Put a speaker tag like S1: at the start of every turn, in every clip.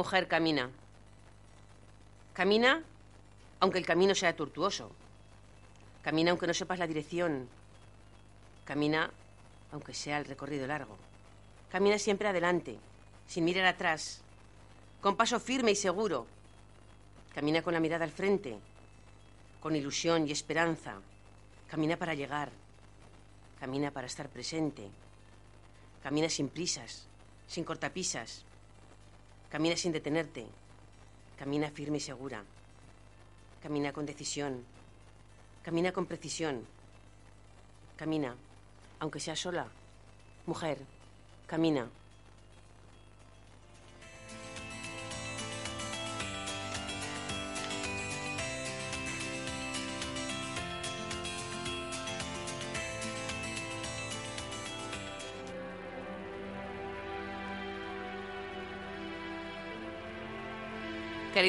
S1: Mujer, camina. Camina aunque el camino sea tortuoso. Camina aunque no sepas la dirección. Camina aunque sea el recorrido largo. Camina siempre adelante, sin mirar atrás, con paso firme y seguro. Camina con la mirada al frente, con ilusión y esperanza. Camina para llegar. Camina para estar presente. Camina sin prisas, sin cortapisas. Camina sin detenerte. Camina firme y segura. Camina con decisión. Camina con precisión. Camina, aunque sea sola. Mujer, camina.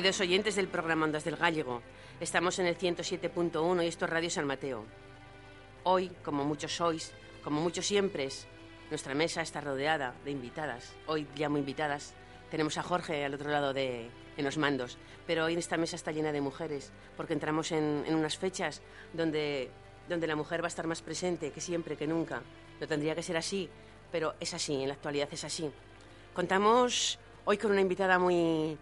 S1: Queridos oyentes del programa Ondas del Gallego, estamos en el 107.1 y esto es Radio San Mateo. Hoy, como muchos sois, como muchos siempre, nuestra mesa está rodeada de invitadas. Hoy llamo invitadas. Tenemos a Jorge al otro lado de en los mandos, pero hoy esta mesa está llena de mujeres, porque entramos en, en unas fechas donde, donde la mujer va a estar más presente que siempre, que nunca. No tendría que ser así, pero es así, en la actualidad es así. Contamos hoy con una invitada muy,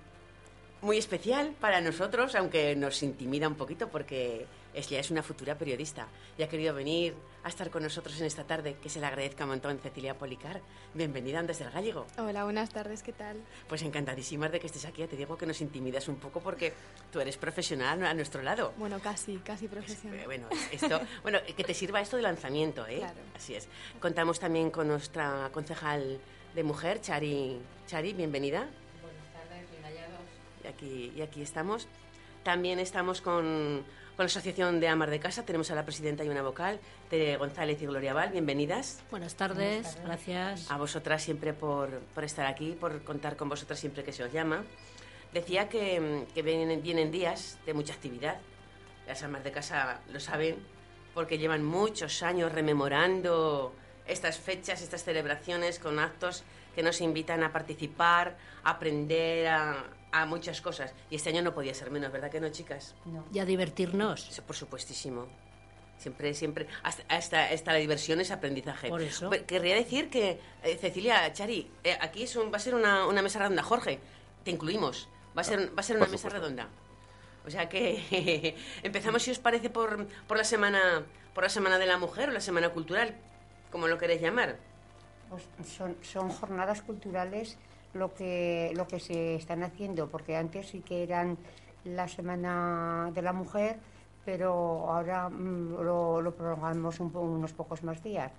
S1: muy especial para nosotros, aunque nos intimida un poquito porque ella es una futura periodista y ha querido venir a estar con nosotros en esta tarde, que se le agradezca un montón, Cecilia Policar. Bienvenida desde el Gallego.
S2: Hola, buenas tardes, ¿qué tal?
S1: Pues encantadísimas de que estés aquí. Ya te digo que nos intimidas un poco porque tú eres profesional a nuestro lado.
S2: Bueno, casi, casi profesional.
S1: Bueno, esto, bueno, que te sirva esto de lanzamiento, ¿eh?
S2: Claro.
S1: Así es. Contamos también con nuestra concejal de mujer, Chari. Chari, bienvenida. Y aquí, y aquí estamos. También estamos con, con la Asociación de Amar de Casa. Tenemos a la presidenta y una vocal, Tere González y Gloria Val. Bienvenidas.
S3: Buenas tardes, gracias.
S1: A vosotras siempre por, por estar aquí, por contar con vosotras siempre que se os llama. Decía que, que vienen, vienen días de mucha actividad. Las amas de casa lo saben porque llevan muchos años rememorando estas fechas, estas celebraciones con actos que nos invitan a participar, a aprender, a, a muchas cosas. Y este año no podía ser menos, ¿verdad que no, chicas?
S3: Y a divertirnos.
S1: Eso, por supuestísimo. Siempre, siempre. Hasta, hasta, hasta la diversión es aprendizaje.
S3: Por eso.
S1: Pues, Querría decir que, eh, Cecilia, Chari, eh, aquí es un- va a ser una, una mesa redonda. Jorge, te incluimos. Va a ser, va a ser una mesa redonda. O sea que empezamos, si os parece, por, por, la semana, por la Semana de la Mujer o la Semana Cultural, como lo queréis llamar.
S4: Pues son, son jornadas culturales lo que, lo que se están haciendo, porque antes sí que eran la Semana de la Mujer, pero ahora mm, lo, lo prolongamos un po- unos pocos más días.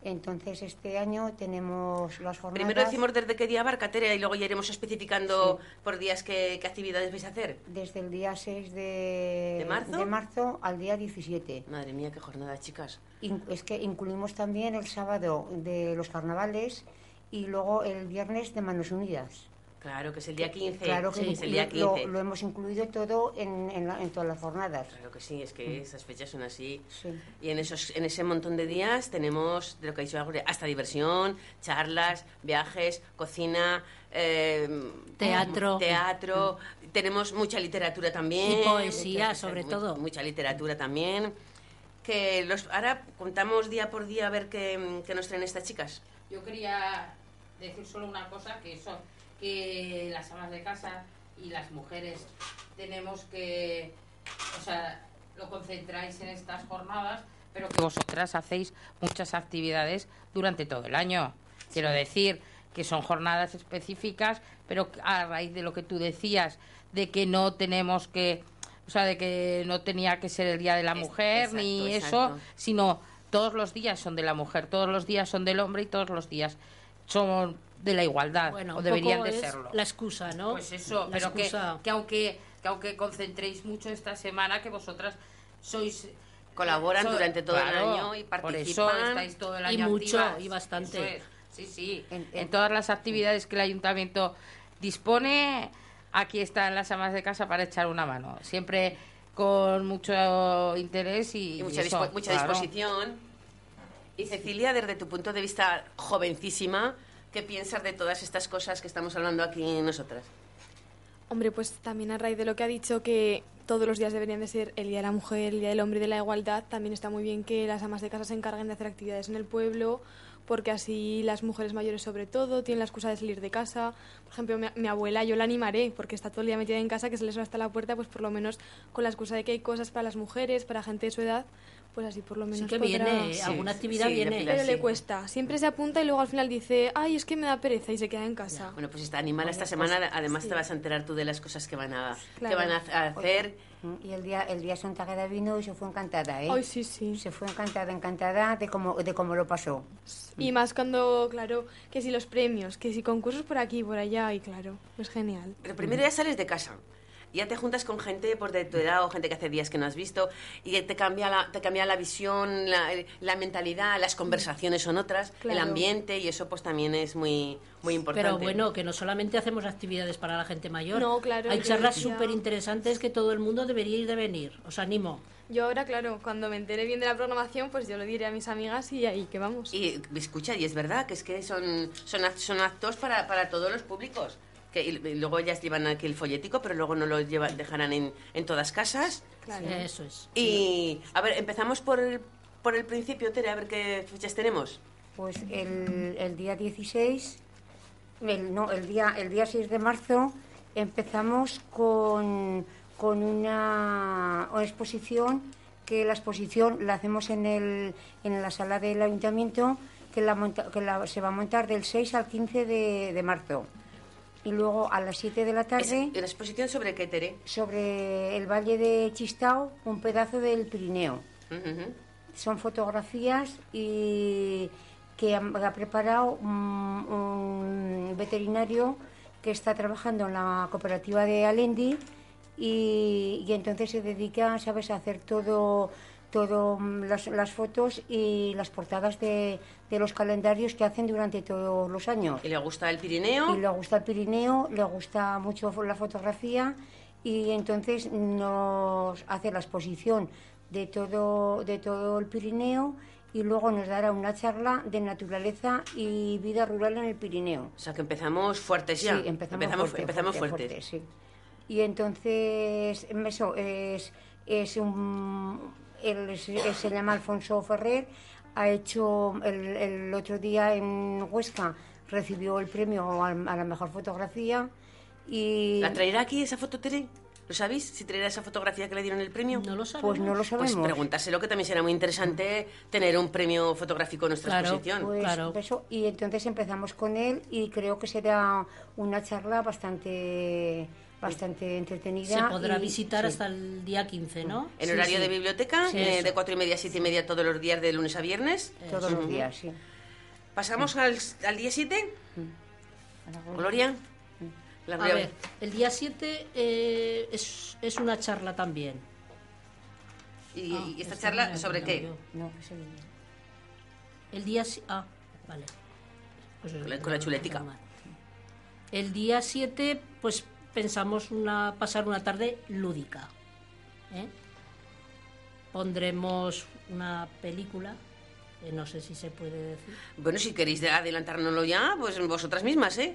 S4: Entonces, este año tenemos las jornadas...
S1: Primero decimos desde qué día abarca, Tere, y luego ya iremos especificando por días qué, qué actividades vais a hacer.
S4: Desde el día 6 de,
S1: ¿De marzo?
S4: de marzo al día 17.
S1: Madre mía, qué jornada, chicas.
S4: In- Es que incluimos también el sábado de los carnavales y luego el viernes de Manos Unidas.
S1: Claro, que es el día 15.
S4: Claro que
S1: sí, es el día
S4: lo,
S1: 15.
S4: lo hemos incluido todo en, en la- en todas las jornadas.
S1: Claro que sí, es que esas fechas son así.
S4: Sí.
S1: Y en, esos, en ese montón de días tenemos, de lo que ha dicho Gloria, hasta diversión, charlas, viajes, cocina, eh,
S3: Teatro.
S1: teatro. Tenemos mucha literatura también.
S3: Y poesía,
S1: Mucha-
S3: sobre todo.
S1: Mucha literatura también. Que los, ahora contamos día por día a ver qué, qué nos traen estas chicas.
S5: Yo quería decir solo una cosa, que son que las amas de casa y las mujeres tenemos que, o sea, lo concentráis en estas jornadas, pero que vosotras hacéis muchas actividades durante todo el año. Quiero decir que son jornadas específicas, pero a raíz de lo que tú decías, de que no tenemos que, o sea, de que no tenía que ser el Día de la Mujer
S1: exacto,
S5: ni
S1: exacto.
S5: eso, sino todos los días son de la mujer, todos los días son del hombre y todos los días son de la igualdad,
S3: Bueno,
S5: o deberían de serlo.
S3: La excusa, ¿no?
S5: Pues eso,
S3: La
S5: pero que, que aunque que aunque concentréis mucho esta semana, que vosotras sois
S1: Colaboran
S5: so-
S1: durante todo el año y
S5: Por
S1: participan.
S5: eso estáis todo el
S3: Y
S5: año
S3: mucho,
S5: activas.
S3: y bastante.
S5: Es. Sí, sí.
S4: En-
S5: En,
S4: en-
S5: todas las actividades que el ayuntamiento dispone, aquí están las amas de casa para echar una mano. Siempre con mucho interés y,
S1: Y mucha,
S5: eso,
S1: dispo- mucha
S5: claro.
S1: disposición. Y Cecilia, desde tu punto de vista jovencísima, ¿qué piensas de todas estas cosas que estamos hablando aquí nosotras?
S2: Hombre, pues también a raíz de lo que ha dicho que todos los días deberían de ser el Día de la Mujer, el Día del Hombre y de la Igualdad, también está muy bien que las amas de casa se encarguen de hacer actividades en el pueblo, porque así las mujeres mayores sobre todo tienen la excusa de salir de casa. Por ejemplo, mi, mi abuela yo la animaré, porque está todo el día metida en casa, que se les va hasta la puerta, pues por lo menos con la excusa de que hay cosas para las mujeres, para gente de su edad, pues así por lo menos
S3: Sí que
S2: podrá-
S3: viene,
S1: Sí,
S3: alguna actividad
S1: sí,
S3: viene.
S1: Pilar,
S2: Pero
S1: sí.
S2: le cuesta. Siempre se apunta y luego al final dice, ay, es que me da pereza y se queda en casa.
S1: Bueno, pues está animal esta semana. Además, te vas a enterar tú de las cosas que van a, que van a hacer.
S4: Y el día, el día Santa Gada vino y se fue encantada, ¿eh?
S2: Ay, sí, sí.
S4: Se fue encantada, encantada de cómo, de cómo lo pasó.
S2: Y más cuando, claro, que si los premios, que si concursos por aquí, por allá, y claro, es genial.
S1: Pero primero ya sales de casa. Ya te juntas con gente por de tu edad o gente que hace días que no has visto y te cambia la, te cambia la visión, la, la mentalidad, las conversaciones son otras, el ambiente y eso pues también es muy, muy importante.
S3: Pero bueno, que no solamente hacemos actividades para la gente mayor.
S2: No, claro,
S3: Hay charlas súper interesantes que todo el mundo debería ir de venir. Os animo.
S2: Yo ahora, claro, cuando me entere bien de la programación, pues yo lo diré a mis amigas y ahí que vamos.
S1: Y escucha, y es verdad que es que son, son, son actos para, para todos los públicos. Que, y, y luego ellas llevan aquí el folletico, pero luego no lo llevan, dejarán en, en todas casas.
S2: Claro.
S3: Eso es.
S1: Y, a ver, empezamos por el, por el principio, Tere, a ver qué fechas tenemos.
S4: Pues el, el día 16, el, no, el día, el día 6 de marzo empezamos con, con una, una exposición, que la exposición la hacemos en, el, en la sala del ayuntamiento, que, la, monta- que la- se va a montar del 6 al 15 de, de marzo. Y luego a las 7 de la tarde,
S1: ¿La exposición sobre qué, Tere?
S4: sobre el valle de Chistao, un pedazo del Pirineo. Son fotografías y que ha, ha preparado un, un veterinario que está trabajando en la cooperativa de Alendi y, y entonces se dedica, sabes, a hacer todo, todo mm, las, las fotos y las portadas de, de los calendarios que hacen durante todos los años.
S1: ¿Y le gusta el Pirineo?
S4: Y le gusta el Pirineo, le gusta mucho la fotografía y entonces nos hace la exposición de todo, de todo el Pirineo y luego nos dará una charla de naturaleza y vida rural en el Pirineo.
S1: O sea, que empezamos fuertes ya.
S4: Sí, empezamos,
S1: empezamos,
S4: fuerte,
S1: empezamos
S4: fuerte,
S1: fuertes.
S4: fuerte, sí. Y entonces, eso, es, es un... Él él se llama Alfonso Ferrer, ha hecho el, el otro día en Huesca, recibió el premio al- a, la mejor fotografía y...
S1: ¿La traerá aquí esa foto, Tere? ¿Lo sabéis? Si traerá esa fotografía que le dieron el premio.
S3: No lo sabemos.
S4: Pues no lo
S1: Pues
S4: sabemos.
S1: preguntárselo, que también será muy interesante tener un premio fotográfico en nuestra
S3: Claro.
S1: exposición.
S4: Pues
S3: Claro.
S4: eso, y entonces empezamos con él y creo que será una charla bastante bastante entretenida.
S3: Se podrá
S4: y-
S3: visitar
S4: sí.
S3: hasta el día 15, ¿no?
S1: En
S3: Sí,
S1: horario
S3: sí.
S1: de biblioteca,
S3: Sí,
S1: eh, de cuatro y media a siete y media todos los días, de lunes a viernes.
S4: Todos los días, sí.
S1: ¿Pasamos al, al día 7? Gloria. La
S3: A ver, el día 7 eh, es, es una charla también.
S1: ¿Y,
S3: Ah,
S1: y esta charla sobre qué?
S3: yo.
S4: No, ese día.
S3: El día... si- Ah, vale. Pues
S1: Con la- con la chuletica.
S3: El día 7, pues pensamos una, pasar una tarde lúdica. ¿eh? Pondremos una película, eh, no sé si se puede decir.
S1: Bueno, si queréis de- adelantárnoslo ya, pues vosotras mismas, ¿eh?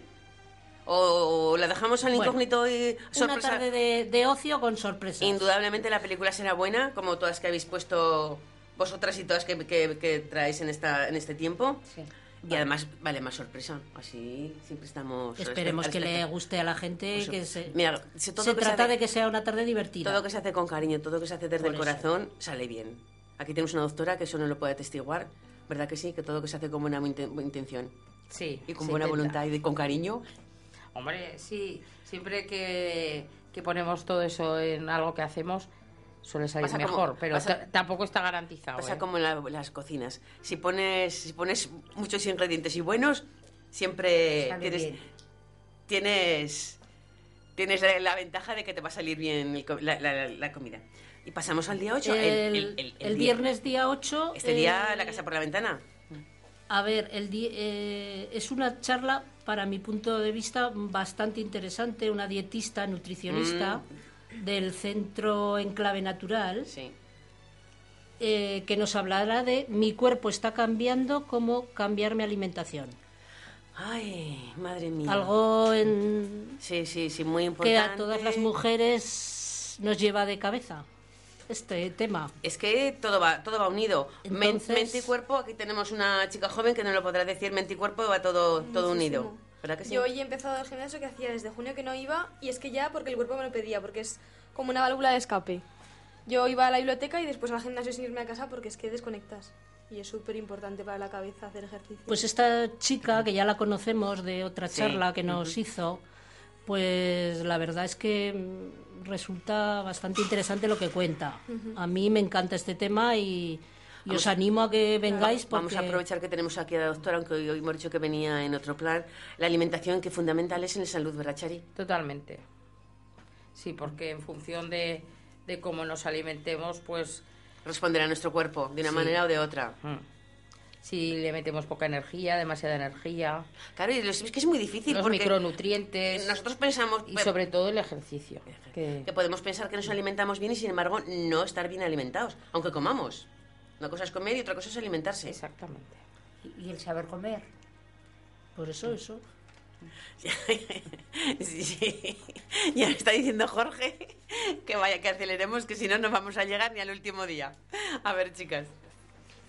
S1: O la dejamos al
S3: Bueno,
S1: incógnito y
S3: Una
S1: sorpresa.
S3: tarde de, de ocio con sorpresas.
S1: Indudablemente la película será buena, como todas que habéis puesto vosotras y todas que, que, que traéis en, esta, en este tiempo.
S4: Sí.
S1: Y además, vale, más sorpresa. Así siempre estamos...
S3: Esperemos que le guste a la gente. Que se,
S1: Mira, todo
S3: se
S1: que se
S3: trata
S1: hace-
S3: de que sea una tarde divertida.
S1: Todo lo que se hace con cariño, todo lo que se hace desde
S3: Por
S1: el
S3: eso.
S1: corazón, sale bien. Aquí tenemos una doctora que eso no lo puede atestiguar. ¿Verdad que sí? Que todo lo que se hace con buena inten- intención
S6: Sí.
S1: y con
S6: se
S1: buena
S6: intenta.
S1: voluntad y de- con cariño.
S6: Hombre, sí, siempre que, que ponemos todo eso en algo que hacemos, suele salir
S1: Pasa como-
S6: mejor, pero
S1: pasa-
S6: tampoco está garantizado.
S1: Pasa
S6: ¿eh?
S1: como en la- las cocinas. Si pones, si pones muchos ingredientes y buenos, siempre
S4: Sale
S1: tienes,
S4: bien.
S1: tienes, tienes la, la ventaja de que te va a salir bien el la, la- la comida. Y pasamos al día 8.
S3: El, el viernes día 8.
S1: Este día,
S3: eh,
S1: la casa por la ventana.
S3: A ver, el eh, es una charla, para mi punto de vista, bastante interesante. Una dietista, nutricionista del Centro Enclave Natural,
S1: Sí.
S3: eh, que nos hablará de mi cuerpo está cambiando, cómo cambiar mi alimentación.
S1: Ay, madre mía.
S3: Algo en...
S1: Sí, sí, sí, muy importante.
S3: que a todas las mujeres nos lleva de cabeza este tema.
S1: Es que todo va, todo va unido.
S3: Entonces-
S1: mente y cuerpo, aquí tenemos una chica joven que no lo podrá decir, mente y cuerpo va todo, todo unido. ¿Verdad que sí?
S2: Yo hoy he empezado el gimnasio que hacía desde junio que no iba y es que ya porque el cuerpo me lo pedía, porque es como una válvula de escape. Yo iba a la biblioteca y después al gimnasio sin irme a casa porque es que desconectas. Y es súper importante para la cabeza hacer ejercicio.
S3: Pues esta chica, que ya la conocemos de otra
S1: Sí,
S3: charla que nos hizo, pues la verdad es que resulta bastante interesante lo que cuenta. A mí me encanta este tema y, y os animo a que vengáis porque...
S1: Vamos a aprovechar que tenemos aquí a la doctora, aunque hoy hoy hemos dicho que venía en otro plan. La alimentación, que fundamental es en la salud, ¿verdad, Chari?
S5: Totalmente. Sí, porque en función de, de cómo nos alimentemos, pues
S1: Responder a nuestro cuerpo, de una
S5: Sí.
S1: manera o de otra.
S5: mm, si le metemos poca energía, demasiada energía,
S1: Claro, y lo- es que es muy difícil
S5: los
S1: porque
S5: micronutrientes
S1: nosotros pensamos
S5: y sobre todo el ejercicio. que-
S1: que podemos pensar que nos alimentamos bien y sin embargo no estar bien alimentados, aunque comamos. Una cosa es comer y otra cosa es alimentarse.
S5: Exactamente.
S4: Y, y el saber comer.
S3: Por eso, eso.
S1: Sí, sí. Ya está diciendo Jorge que vaya, que aceleremos, que si no, no vamos a llegar ni al último día. A ver, chicas.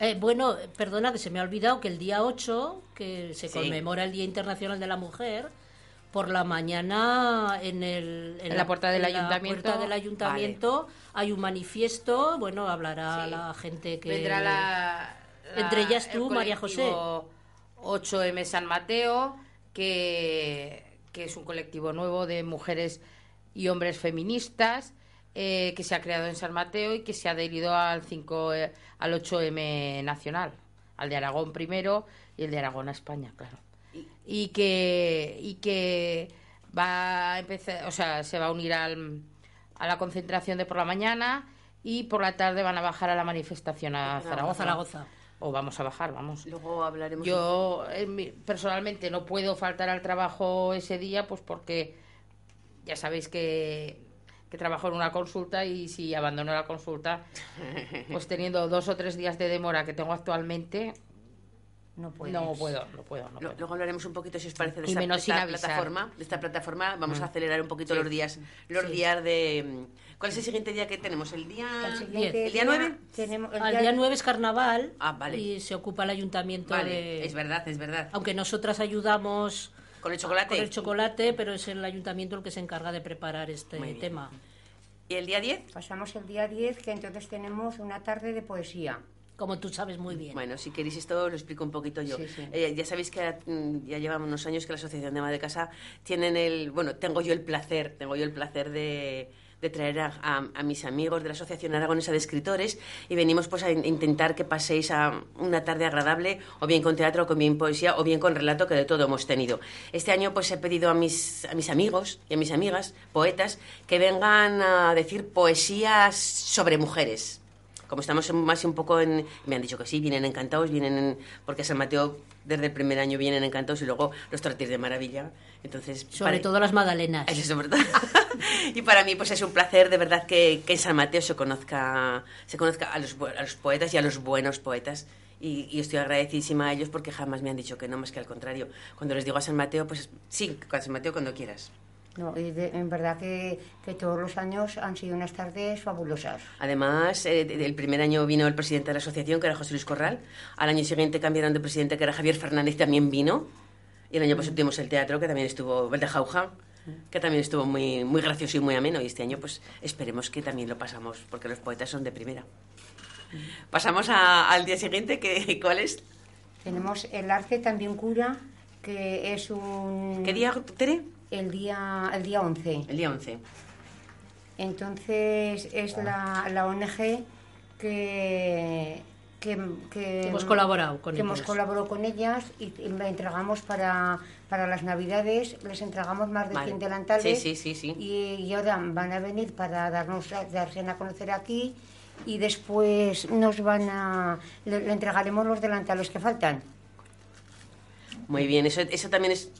S3: Eh, bueno, perdona que se me ha olvidado que el día 8, que se
S1: Sí.
S3: conmemora el Día Internacional de la Mujer, por la mañana en, el,
S5: En la puerta del
S3: en la
S5: ayuntamiento.
S3: puerta del ayuntamiento hay un manifiesto, bueno, hablará
S5: Sí.
S3: la gente que...
S5: Vendrá la, la-
S3: Entre ellas tú,
S5: el
S3: María
S5: colectivo 8M San Mateo, que, que es un colectivo nuevo de mujeres y hombres feministas eh, que se ha creado en San Mateo y que se ha adherido al 5 eh, al 8M nacional, al de Aragón primero y el de Aragón a España, claro. Y que y que va a empezar, o sea, se va a unir al, a la concentración de por la mañana y por la tarde van a bajar a la manifestación a Zaragoza.
S3: Zaragoza.
S5: O vamos a bajar, vamos.
S1: Luego hablaremos.
S5: Yo en mi- personalmente no puedo faltar al trabajo ese día, pues porque ya sabéis que, que trabajo en una consulta y si abandono la consulta, pues teniendo dos o tres días de demora que tengo actualmente,
S4: No puedes.
S5: no puedo, no puedo, no
S1: Lo-
S5: puedo.
S1: Luego hablaremos un poquito, si os parece, de
S5: Y
S1: esta,
S5: menos
S1: de
S5: sin
S1: esta plataforma. De esta plataforma vamos a acelerar un poquito
S5: Sí.
S1: los días. Los
S5: Sí.
S1: días de. ¿Cuál es el siguiente día que tenemos? ¿El día
S4: El
S1: ¿El día 9?
S4: Tenemos, el
S3: día 9 es carnaval
S1: Ah, vale.
S3: y se ocupa el ayuntamiento
S1: Vale,
S3: de...
S1: es verdad, es verdad.
S3: Aunque nosotras ayudamos
S1: Con el chocolate.
S3: con el chocolate, pero es el ayuntamiento el que se encarga de preparar este tema.
S1: ¿Y el día 10?
S4: Pasamos el día 10, que entonces tenemos una tarde de poesía.
S3: Como tú sabes muy bien.
S1: Bueno, si queréis esto lo explico un poquito yo.
S4: Sí, sí.
S1: Eh, ya sabéis que mm, ya llevamos unos años que la Asociación de Ama de Casa tienen el... Bueno, tengo yo el placer, tengo yo el placer de, de traer a, a- a mis amigos de la Asociación Aragonesa de Escritores y venimos pues a in- intentar que paséis a una tarde agradable o bien con teatro, o bien poesía o bien con relato que de todo hemos tenido. Este año pues he pedido a mis, a mis amigos y a mis amigas, poetas, que vengan a decir poesías sobre mujeres como estamos más un poco en... Me han dicho que sí, vienen encantados, vienen... en- porque a San Mateo desde el primer año vienen encantados y luego los tratéis de maravilla. Entonces...
S3: Sobre
S1: para-
S3: todo las magdalenas.
S1: Eso todo. y para mí pues es un placer de verdad que, que en San Mateo se conozca, se conozca a, los, a los poetas y a los buenos poetas. Y, y estoy agradecidísima a ellos porque jamás me han dicho que no, más que al contrario. Cuando les digo a San Mateo, pues sí, a San Mateo cuando quieras.
S4: No, y de- en verdad que, que todos los años han sido unas tardes fabulosas.
S1: Además, eh, el primer año vino el presidente de la asociación, que era José Luis Corral. Al año siguiente cambiaron de presidente, que era Javier Fernández, también vino. Y el año pasado tuvimos el teatro, que también estuvo, el de Jauja, que también estuvo muy, muy gracioso y muy ameno. Y este año, pues esperemos que también lo pasamos, porque los poetas son de primera. Pasamos a- al día siguiente, que, ¿cuál es?
S4: Tenemos el arte también cura, que es un...
S1: ¿Qué día, Tere?
S4: El día, el día 11.
S1: El día 11.
S4: Entonces es la, la ONG que, que, que-
S3: Hemos colaborado con
S4: que hemos colaborado con ellas y, y entregamos para, para las navidades, les entregamos más de
S1: Vale.
S4: 100 delantales.
S1: Sí, sí, sí, sí.
S4: Y, y ahora van a venir para darnos darse a conocer aquí y después nos van a le, le entregaremos los delantales que faltan.
S1: Muy bien, eso, eso también es...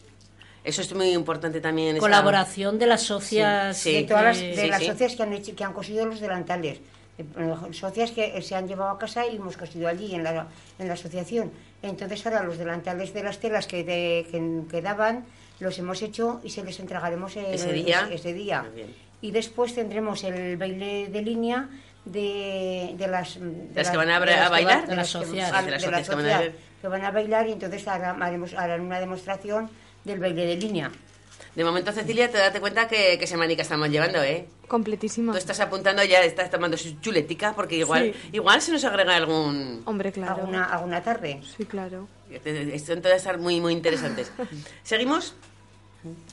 S1: Eso es muy importante también. esa-
S3: Colaboración de las socias.
S1: Sí, sí.
S4: de todas las,
S3: que-
S4: de
S1: Sí,
S4: las
S1: sí.
S4: socias que han hecho, que han cosido los delantales. eh, socias que se han llevado a casa y hemos cosido allí en la, en la asociación. Entonces ahora los delantales de las telas que, de- que quedaban los hemos hecho y se les entregaremos el-
S1: Ese día.
S4: ese- ese día. Y después tendremos el baile de línea de, de las... de
S1: Las que van a bailar.
S3: De las socias.
S1: De las socias que van a
S4: social,
S1: ver.
S4: que van a bailar y entonces hará- haremos, harán una demostración del baile de línea.
S1: De momento, Cecilia, te date cuenta que, que semanica estamos llevando, ¿eh?
S2: Completísima.
S1: Tú estás apuntando ya, estás tomando su chuletica, porque igual,
S2: Sí.
S1: igual se nos agrega algún...
S2: Hombre, claro.
S4: Alguna, alguna tarde.
S2: Sí, claro.
S1: Son todas estar muy, muy interesantes. ¿Seguimos?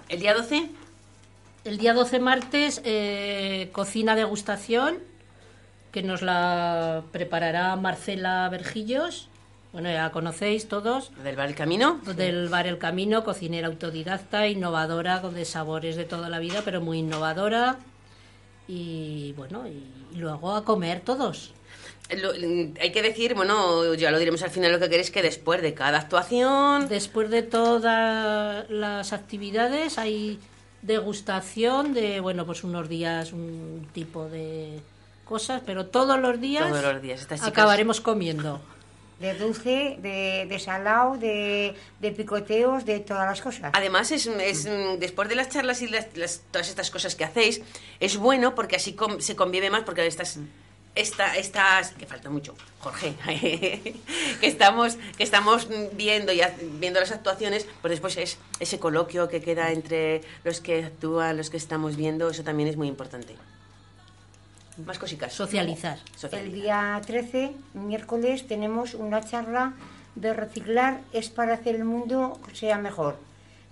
S1: ¿El día 12?
S3: El día 12 martes, eh, cocina degustación, que nos la preparará Marcela Vergillos. Bueno, ya conocéis todos.
S1: ¿Del Bar El Camino?
S3: Del Bar El Camino, cocinera autodidacta, innovadora, con de sabores de toda la vida, pero muy innovadora. Y bueno, y luego a comer todos.
S1: Lo- hay que decir, bueno, ya lo diremos al final lo que queréis, que después de cada actuación...
S3: Después de todas las actividades hay degustación de, bueno, pues unos días un tipo de cosas, pero todos los días,
S1: Todos los días, estas chicas-
S3: acabaremos comiendo.
S4: De dulce, de, de salado, de, de picoteos, de todas las cosas.
S1: Además, es, es, mm, después de las charlas y las- las- todas estas cosas que hacéis, es bueno porque así com- se convive más, porque estas, esta, estas, que falta mucho, Jorge, que estamos, que estamos mm, viendo y viendo las actuaciones, pues después es ese coloquio que queda entre los que actúan, los que estamos viendo, eso también es muy importante. Más cositas.
S3: Socializar.
S1: Social.
S4: El día 13, miércoles, tenemos una charla de reciclar es para hacer el mundo sea mejor.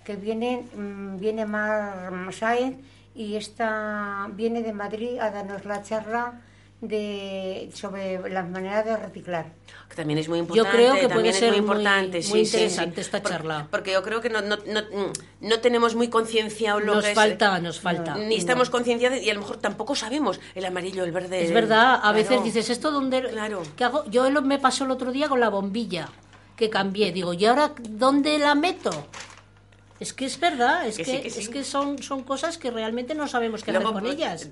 S4: Que viene, mm, viene Mar Sáenz y esta viene de Madrid a darnos la charla de, sobre las maneras de reciclar.
S1: Que también es muy
S3: Yo
S1: importante.
S3: creo que
S1: también
S3: puede
S1: es
S3: ser
S1: muy
S3: muy-
S1: importante.
S3: muy
S1: sí, sí, sí.
S3: interesante esta charla.
S1: Porque yo creo que no, no, no, no tenemos muy concienciado lo
S3: Nos
S1: que es-
S3: falta, nos falta.
S1: Ni estamos concienciados y a lo mejor tampoco sabemos el amarillo, el verde.
S3: Es verdad, a
S1: Claro.
S3: veces dices, ¿esto dónde?
S1: Claro.
S3: ¿Qué hago? Yo lo- me pasó el otro día con la bombilla, que cambié. Digo, ¿y ahora dónde la meto? Es que es verdad, es
S1: Que
S3: que,
S1: sí, que sí.
S3: es que son, son cosas que realmente no sabemos qué
S1: Luego,
S3: hacer con
S1: pues,
S3: ellas.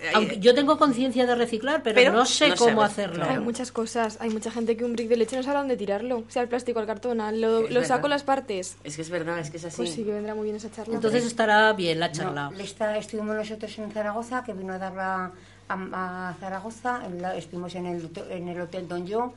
S1: Eh,
S3: Aunque yo tengo conciencia de reciclar, pero,
S1: Pero
S3: no sé
S1: no
S3: cómo
S1: sabes,
S3: hacerlo.
S1: claro.
S2: Hay muchas cosas. Hay mucha gente que un brick de leche no sabe dónde tirarlo. Sea el plástico, el cartón, lo, lo
S1: verdad.
S2: saco las partes.
S1: Es que es verdad, es que es así.
S2: Pues sí que vendrá muy bien esa charla.
S3: Entonces estará bien la charla.
S4: está- estuvimos nosotros en Zaragoza, que vino a darla a, a Zaragoza, la- estuvimos en el, hotel- en el Hotel Don Yo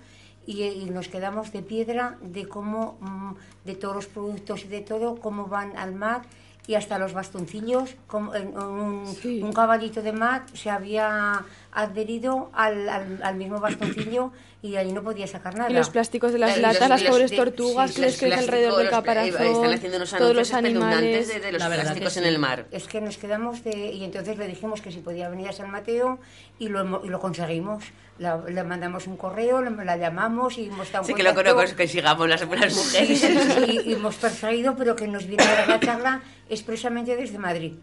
S4: y, y nos quedamos de piedra de cómo, mm, de todos los productos y de todo, cómo van al mar y hasta los bastoncillos, como en- un,
S2: Sí.
S4: un caballito de mar se había adherido al, al- al mismo bastoncillo y ahí no podía sacar nada.
S2: Y los plásticos de las
S1: Eh,
S2: latas,
S1: los-
S2: las pobres
S1: de-
S2: tortugas
S1: sí,
S2: que les
S1: los
S2: crece alrededor del
S1: eh,
S2: caparazón,
S1: Están haciendo unos
S2: todos los animales.
S1: de, de los
S3: La
S1: plásticos
S3: sí.
S1: en el mar.
S4: Es que nos quedamos de... Y entonces le dijimos que si podía venir a San Mateo y lo, y lo conseguimos. La- le mandamos un correo, le- la llamamos y hemos estado
S1: Sí que lo conozco, que sigamos las buenas mujeres.
S4: sí, sí, y hemos perseguido, pero que nos viene a la charla expresamente desde Madrid.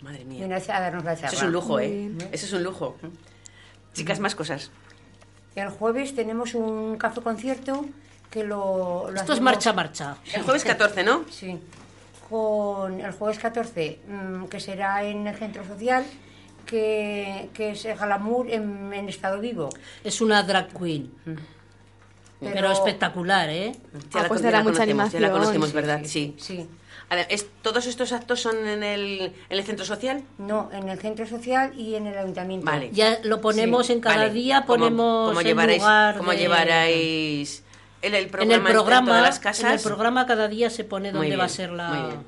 S1: Madre mía.
S4: Viene a darnos la charla.
S1: Eso es un lujo,
S2: Muy
S1: ¿eh?
S2: bien.
S1: Eso es un lujo. Chicas, más cosas.
S4: El jueves tenemos un café concierto que lo, lo
S3: Esto es marcha, marcha.
S1: El jueves 14, ¿no?
S4: Sí. Con el jueves 14, mm, que será en el centro social, que, que es Galamur en, en estado vivo.
S3: Es una drag queen.
S4: Pero-
S3: Pero, espectacular, ¿eh?
S1: Ya
S2: Ah,
S1: la,
S2: pues
S1: ya
S2: dará
S1: la
S2: mucha
S1: conocemos, ya la
S2: animación.
S1: conocemos,
S2: Sí,
S1: ¿verdad? Sí.
S4: Sí.
S1: ¿Es- ¿Todos estos actos son en el, en el centro social?
S4: No, en el centro social y en el ayuntamiento.
S1: Vale.
S3: Ya lo ponemos en cada
S1: Vale.
S3: día, ponemos
S1: como
S3: el
S1: llevaréis,
S3: lugar
S1: como
S3: de-
S1: llevaréis el, el
S3: en
S1: programa
S3: el
S1: en
S3: programa,
S1: todas las
S3: en
S1: casas.
S3: el programa cada día se pone
S1: Muy
S3: dónde va a
S1: bien,
S3: ser
S1: muy
S3: la,
S1: bien.
S3: la
S1: Muy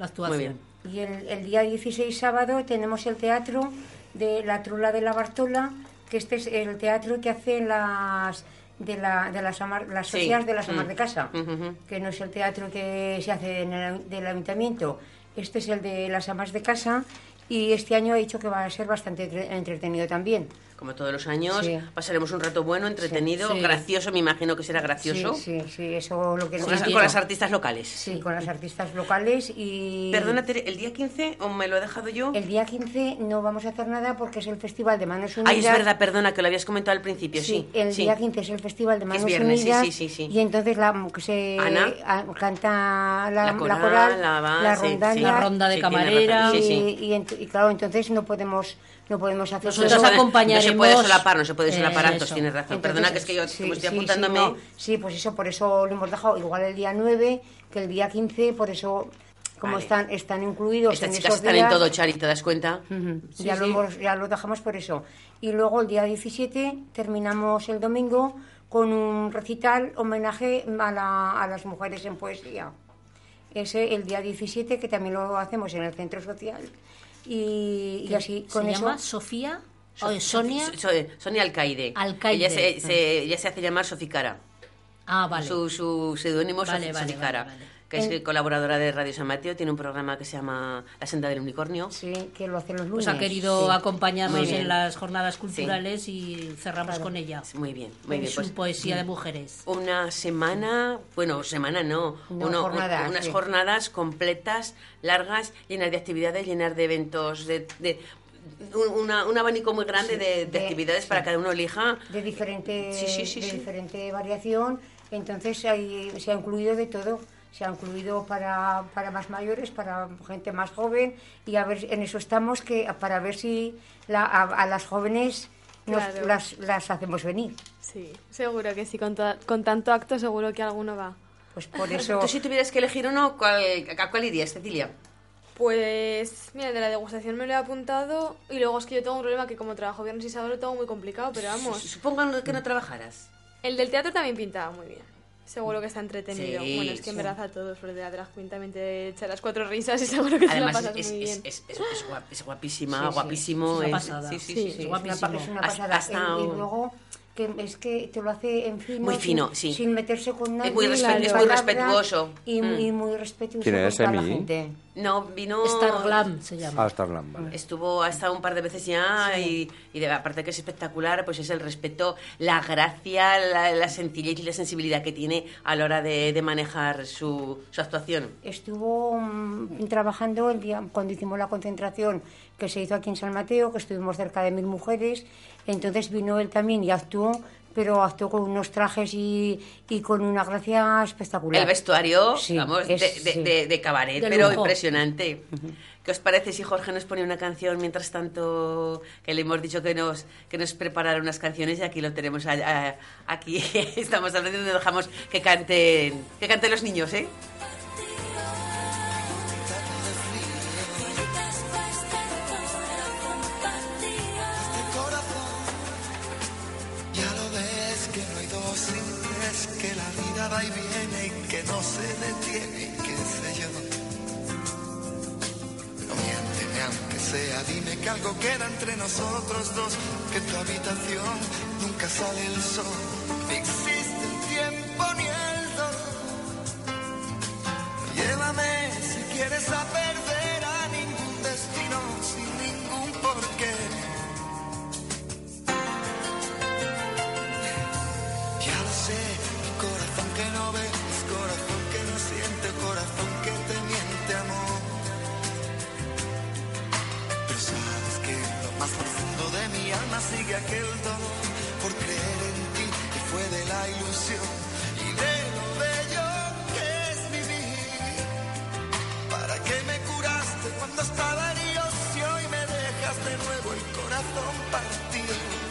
S3: actuación.
S1: bien.
S4: Y el, el día 16 sábado tenemos el teatro de la Trula de la Bartola, que este es el teatro que hacen las de, la, de las, amar- las
S1: Sí.
S4: socias de las
S1: Mm.
S4: amas de casa, que no es el teatro que se hace en el, del ayuntamiento, este es el de las amas de casa y este año he dicho que va a ser bastante entre- entretenido también.
S1: Como todos los años,
S4: Sí.
S1: pasaremos un rato bueno, entretenido,
S3: Sí.
S1: gracioso, me imagino que será gracioso.
S4: Sí, sí, sí, eso lo que
S1: Con, las,
S3: Sí,
S1: con
S3: sí.
S1: las artistas locales.
S4: Sí, con las artistas locales y...
S1: Perdona, Tere, ¿el día 15 o me lo he dejado yo?
S4: El día 15 no vamos a hacer nada porque es el Festival de Manos Unidas.
S1: Ay, es verdad, perdona, que lo habías comentado al principio, sí.
S4: el
S1: sí.
S4: día 15 es el Festival de
S1: Que es
S4: Manos
S1: viernes, sí,
S4: Unidas.
S1: sí, sí, sí.
S4: Y entonces la, que se
S1: Ana.
S4: a- canta la,
S1: La
S4: la
S1: coral,
S4: coral,
S1: la va- sí,
S4: rondalla.
S1: sí.
S3: La ronda de
S1: Sí,
S3: camarera.
S4: Y,
S1: sí, sí.
S4: y y claro, entonces no podemos no podemos hacer
S3: Nosotros
S4: todo.
S1: No se-
S3: acompañaremos-
S1: No se puede solapar, no se puede
S3: Eh,
S1: solapar actos,
S3: eso.
S1: tienes razón.
S4: Entonces,
S1: Perdona, que es que yo
S4: sí,
S1: estoy
S4: sí,
S1: apuntándome...
S4: Sí, no, sí, pues eso, por eso lo hemos dejado igual el día 9 que el día 15, por eso, como
S1: Vale.
S4: están, están incluidos
S1: Estas
S4: en
S1: chicas
S4: esos
S1: están
S4: días,
S1: en todo, Chari, ¿te das cuenta?
S3: Sí,
S4: ya, Lo
S3: sí.
S4: hemos- ya lo dejamos por eso. Y luego el día 17 terminamos el domingo con un recital homenaje a, la- a las mujeres en poesía. Ese el día 17 que también lo hacemos en el centro social. Y, y así con
S3: ¿Se
S4: eso.
S3: llama Sofía? ¿O es Sonia?
S1: So- Sonia Alcaide.
S3: Alcaide.
S1: Ella se, se- ella se hace llamar Soficara.
S3: Ah, vale.
S1: Su, su seudónimo es
S3: Vale, vale,
S1: Soficara,
S3: vale.
S1: Que es colaboradora de Radio San Mateo. Tiene un programa que se llama La senda del unicornio.
S4: Sí, que lo hacen los lunes.
S3: Pues ha querido
S4: sí.
S3: acompañarnos en las jornadas culturales y cerramos con ella.
S1: Muy bien, muy
S3: Con
S1: bien.
S3: su
S1: Pues
S3: poesía de mujeres.
S1: una semana, bueno, semana no,
S4: No,
S1: uno- unas jornadas completas, largas, llenas de actividades, llenas de eventos, de, de- un, una- un abanico muy grande de, de
S4: de-
S1: actividades para
S4: sí.
S1: cada uno elija.
S4: de diferente,
S1: Sí,
S4: de diferente variación. Entonces ahí se ha incluido de todo. Se ha incluido para, para más mayores, para gente más joven y a ver en eso estamos que para ver si la- a, a las jóvenes nos-
S2: Claro.
S4: las, las hacemos venir.
S2: Sí, seguro que sí, con, to- con tanto acto seguro que alguno va.
S4: Pues por eso
S1: Tú si tuvieras que elegir uno, ¿cuál, ¿a cuál irías, Cecilia?
S2: Pues, mira, de la degustación me lo he apuntado y luego es que yo tengo un problema que como trabajo viernes y sábado lo tengo muy complicado, pero vamos.
S1: Supongo que no trabajaras.
S2: El del teatro también pintaba muy bien. Seguro que está entretenido.
S1: Sí,
S2: bueno, es que en
S1: sí.
S2: verdad a todos, porque la drag queen también te echa las cuatro risas y seguro que te la
S1: Además,
S2: pasas
S1: es,
S2: muy bien.
S1: es, es, es guap- es guapísima,
S4: Sí, sí.
S1: guapísimo.
S3: Es una pasada.
S1: Sí, sí,
S2: Sí,
S1: sí,
S3: es guapísimo.
S4: es una pasada.
S1: hasta
S4: Y- luego que es que te lo hace en fino.
S1: Muy
S4: sin-
S1: fino, sí.
S4: Sin meterse con nadie.
S1: muy respe-
S4: sin
S2: es muy
S1: respetuoso.
S4: Y,
S1: Mm.
S4: y muy respetuoso
S7: ¿Quién
S4: con
S7: es,
S4: toda la
S7: Emi?
S4: gente.
S1: No, vino...
S3: Star Glam se llama.
S7: Ah, vale.
S1: Estuvo, ha estado un par de veces ya y, y de, aparte que es espectacular, pues es el respeto, la gracia, la, la sencillez y la sensibilidad que tiene a la hora de, de manejar su, su actuación.
S4: Estuvo mm, trabajando el día cuando hicimos la concentración que se hizo aquí en San Mateo, que estuvimos cerca de mil mujeres. Entonces vino él también y actuó, pero actuó con unos trajes y, y con una gracia espectacular.
S1: El vestuario,
S4: Sí,
S1: vamos,
S4: es-
S1: de, de-
S4: sí.
S1: de- de cabaret,
S3: De
S1: pero
S3: lujo.
S1: impresionante. ¿Qué os parece si Jorge nos pone una canción mientras tanto que le hemos dicho que nos, que nos preparara unas canciones y aquí lo tenemos a- a- aquí estamos hablando y dejamos que canten que canten los niños, ¿eh?
S8: Sea, dime que algo queda entre nosotros dos, que tu habitación nunca sale el sol, ni existe el tiempo ni el dolor. Llévame si quieres a perder a ningún destino sin ningún porqué. Sigue aquel dolor por creer en ti que fue de la ilusión y de lo bello que es vivir. ¿Para qué me curaste cuando estaba herido si hoy me dejas de nuevo el corazón partido?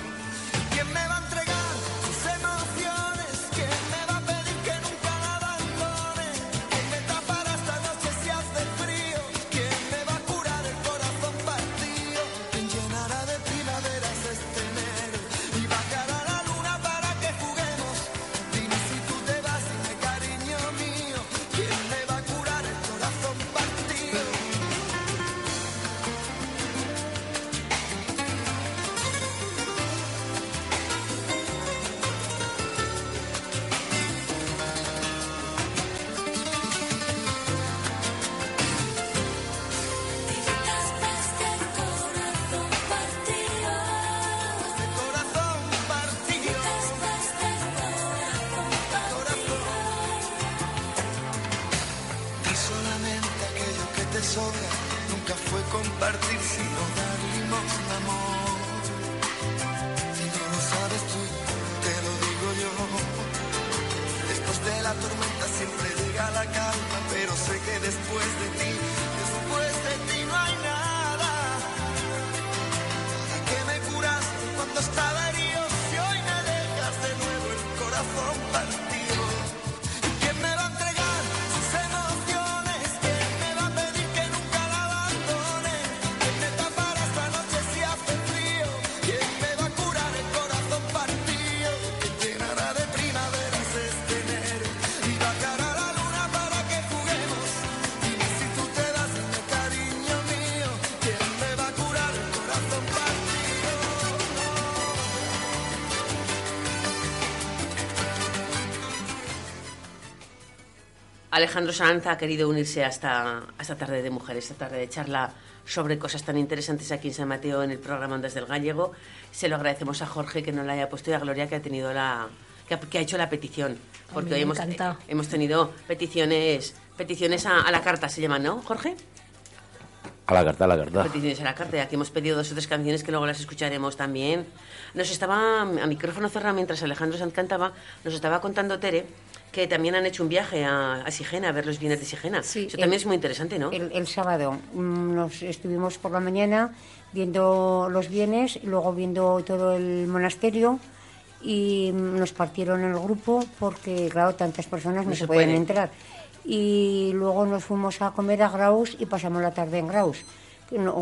S1: Alejandro Sanz ha querido unirse a esta, a esta tarde de mujeres, esta tarde de charla sobre cosas tan interesantes aquí en San Mateo en el programa Ondas del Gallego. Se lo agradecemos a Jorge que nos la haya puesto y a Gloria que ha tenido la que ha, que ha hecho la petición, porque
S3: me
S1: hoy hemos,
S3: encanta.
S1: hemos tenido peticiones peticiones a, a la carta se llaman, ¿no, Jorge?
S7: A la carta, a la carta.
S1: peticiones a la carta. Y aquí hemos pedido dos o tres canciones que luego las escucharemos también. Nos estaba, a micrófono cerrado, mientras Alejandro Sanz cantaba, nos estaba contando Tere que también han hecho un viaje a, a Sigena, a ver los bienes de Sigena.
S4: Sí,
S1: Eso
S4: el-
S1: también es muy interesante, ¿no?
S4: El, el sábado mm, nos estuvimos por la mañana viendo los bienes, luego viendo todo el monasterio y mm, nos partieron el grupo porque, claro, tantas personas no,
S1: No
S4: se, pueden
S1: puede.
S4: entrar. Y luego nos fuimos a comer a Graus y pasamos la tarde en Graus,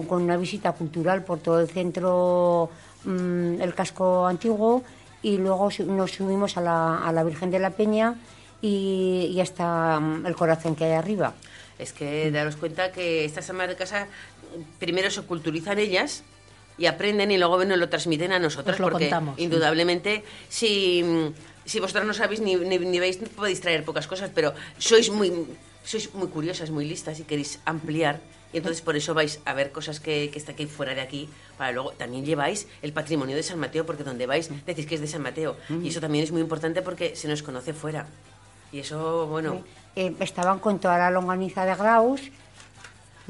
S4: con una visita cultural por todo el centro, mm, el casco antiguo, y luego nos subimos a la, a la Virgen de la Peña y, y hasta mm, el corazón que hay arriba.
S1: Es que daros cuenta que estas amas de casa primero se culturizan ellas y aprenden y luego nos lo transmiten a nosotros
S3: Os lo
S1: porque
S3: contamos.
S1: indudablemente si, mm, si vosotros no sabéis ni, ni, ni veis podéis traer pocas cosas pero sois muy sois muy curiosas muy listas y queréis ampliar y entonces por eso vais a ver cosas que, que está aquí fuera de aquí para luego también lleváis el patrimonio de San Mateo porque donde vais decís que es de San Mateo y eso también es muy importante porque se nos conoce fuera y eso bueno
S4: Eh, estaban con toda la longaniza de Graus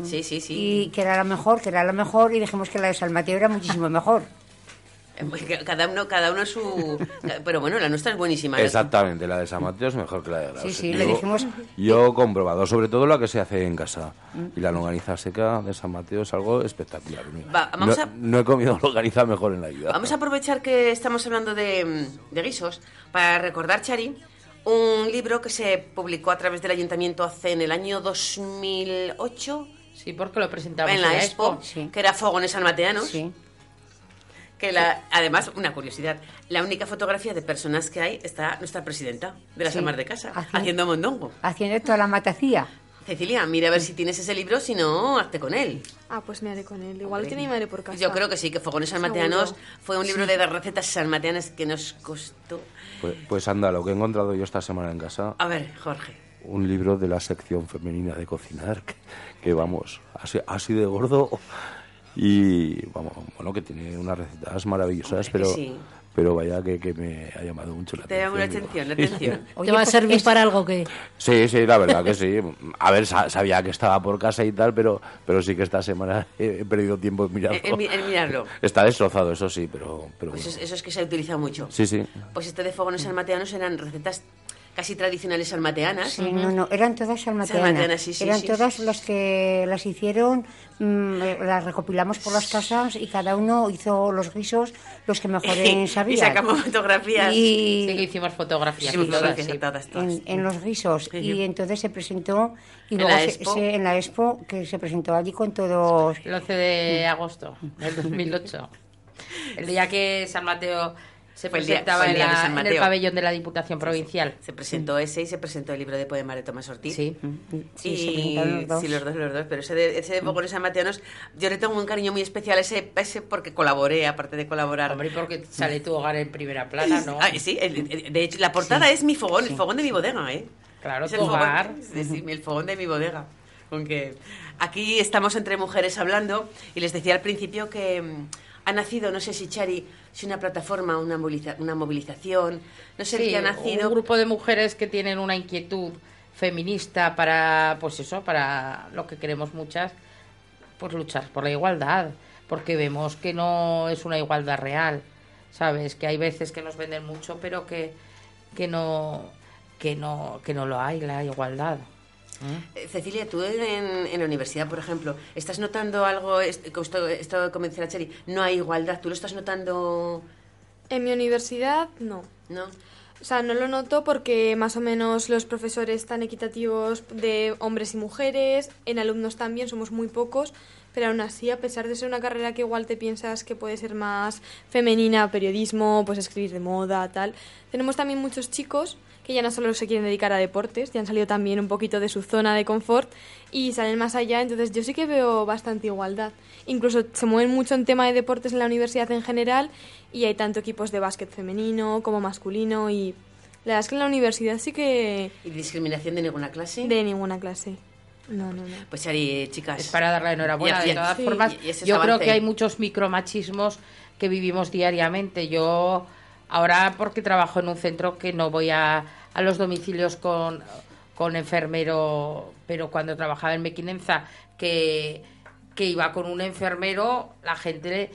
S1: sí sí sí
S4: y que era la mejor, que era la mejor y dijimos que la de San Mateo era muchísimo mejor.
S1: Cada uno, cada uno su. Pero bueno, la nuestra es buenísima. ¿no?
S7: Exactamente, la de San Mateo es mejor que la de Graus.
S4: Sí, sí,
S7: yo,
S4: le dijimos-
S7: Yo he comprobado, sobre todo la que se hace en casa. Y la longaniza seca de San Mateo es algo espectacular.
S1: Va, vamos
S7: no,
S1: a-
S7: no he comido longaniza mejor en la vida.
S1: Vamos a aprovechar que estamos hablando de, de guisos para recordar, Chari, un libro que se publicó a través del ayuntamiento hace en el año 2008
S6: Sí, porque lo presentamos
S1: en la Expo,
S4: sí.
S1: que era Fogones Salmateanos.
S4: Sí.
S1: Que la, además, una curiosidad, la única fotografía de personas que hay está nuestra presidenta de las
S4: Sí.
S1: amas de casa,
S4: Haciendo-
S1: haciendo mondongo.
S4: Haciendo toda la matacía.
S1: Cecilia, mira a ver si tienes ese libro, si no, hazte con él.
S2: Ah, pues me haré con él. Igual que mi madre por casa.
S1: Yo creo que sí, que Fogones Salmateanos
S2: Seguro.
S1: fue un libro de recetas salmateanas que nos costó.
S7: Pues, pues anda, lo que he encontrado yo esta semana en casa,
S1: A ver, Jorge.
S7: un libro de la sección femenina de cocinar, que, que vamos, así, así de gordo. Y vamos, bueno, que tiene unas recetas maravillosas,
S1: Hombre,
S7: pero,
S1: sí.
S7: Pero vaya que, que me ha llamado mucho la
S1: Te llama la
S7: atención.
S1: atención,
S7: digo.
S1: atención.
S3: ¿Te va a servir para algo que...?
S7: Sí, sí, la verdad que sí. A ver, sa- sabía que estaba por casa y tal, pero, pero sí que esta semana he, perdido tiempo en mirarlo.
S1: En- en mi- en mirarlo.
S7: Está destrozado, eso sí, pero, pero
S1: Pues
S7: bueno.
S1: eso es que se ha utilizado mucho.
S7: Sí, sí.
S1: Pues este de fogones salmateanos eran recetas casi tradicionales salmateanas.
S4: Sí, no, no, eran todas salmateanas.
S1: Salmateanas, sí, sí,
S4: eran
S1: sí,
S4: todas
S1: sí.
S4: las que las hicieron, mm, eh, las recopilamos por las casas y cada uno hizo los guisos los que mejor
S1: y
S4: sabían.
S1: sacamos fotografías.
S4: Y
S6: Sí que hicimos fotografías.
S1: Hicimos
S6: y todas,
S1: todas, todas.
S4: en, en los guisos. Y entonces se presentó, y
S1: En
S4: luego
S1: la
S4: se- en la Expo, que se presentó allí con todos.
S6: El 11 de agosto del 2008. El día que San Mateo se
S1: Fue el día-
S6: presentaba
S1: fue el
S6: en,
S1: día de
S6: la-
S1: San
S6: en el
S1: Mateo.
S6: pabellón de la Diputación Provincial.
S1: Se presentó ese y se presentó el libro de poemas de Tomás Ortiz.
S6: Sí.
S4: Sí,
S1: y
S4: se presentaron los dos.
S1: sí, los dos, los dos. Pero ese de, ese de Fogones salmateanos, yo le tengo un cariño muy especial a ese, ese porque colaboré, aparte de colaborar.
S6: Hombre, porque sale tu hogar en primera plana, ¿no?
S1: Ah, sí, el- el- de hecho, la portada es mi fogón, el fogón de mi bodega, ¿eh?
S6: Claro,
S1: es el fogón,
S6: hogar.
S1: sí, sí, el fogón de mi bodega. Aunque aquí estamos entre mujeres hablando y les decía al principio que mm, ha nacido, no sé si Chari, si una plataforma, una, moviliza- una movilización, no sé
S6: Sí,
S1: que ha nacido.
S6: un grupo de mujeres que tienen una inquietud feminista para, pues eso, para lo que queremos muchas, pues luchar por la igualdad, porque vemos que no es una igualdad real, ¿sabes? Que hay veces que nos venden mucho, pero que, que no que no que no lo hay la igualdad. ¿Mm?
S1: Eh, Cecilia, tú en, en la universidad, por ejemplo, ¿estás notando algo, est- esto, esto como dice la Chari, no hay igualdad, tú lo estás notando,
S2: En mi universidad, no.
S1: ¿no?
S2: O sea, no lo noto porque más o menos los profesores están equitativos de hombres y mujeres, en alumnos también somos muy pocos, pero aún así, a pesar de ser una carrera que igual te piensas que puede ser más femenina, periodismo, pues escribir de moda, tal, tenemos también muchos chicos que ya no solo se quieren dedicar a deportes, ya han salido también un poquito de su zona de confort y salen más allá, entonces yo sí que veo bastante igualdad. Incluso se mueven mucho en tema de deportes en la universidad en general y hay tanto equipos de básquet femenino como masculino y La verdad es que en la universidad sí que...
S1: ¿Y discriminación de ninguna clase?
S2: De ninguna clase. No, no, no.
S1: Pues Ari, chicas.
S5: Es para darle enhorabuena.
S1: Ya-
S5: de todas
S1: sí.
S5: formas,
S1: Y- y
S5: yo creo
S1: avance.
S5: que hay muchos micromachismos que vivimos diariamente. Yo, ahora porque trabajo en un centro que no voy a, a los domicilios con, con enfermero, pero cuando trabajaba en Mequinenza, que, que iba con un enfermero, la gente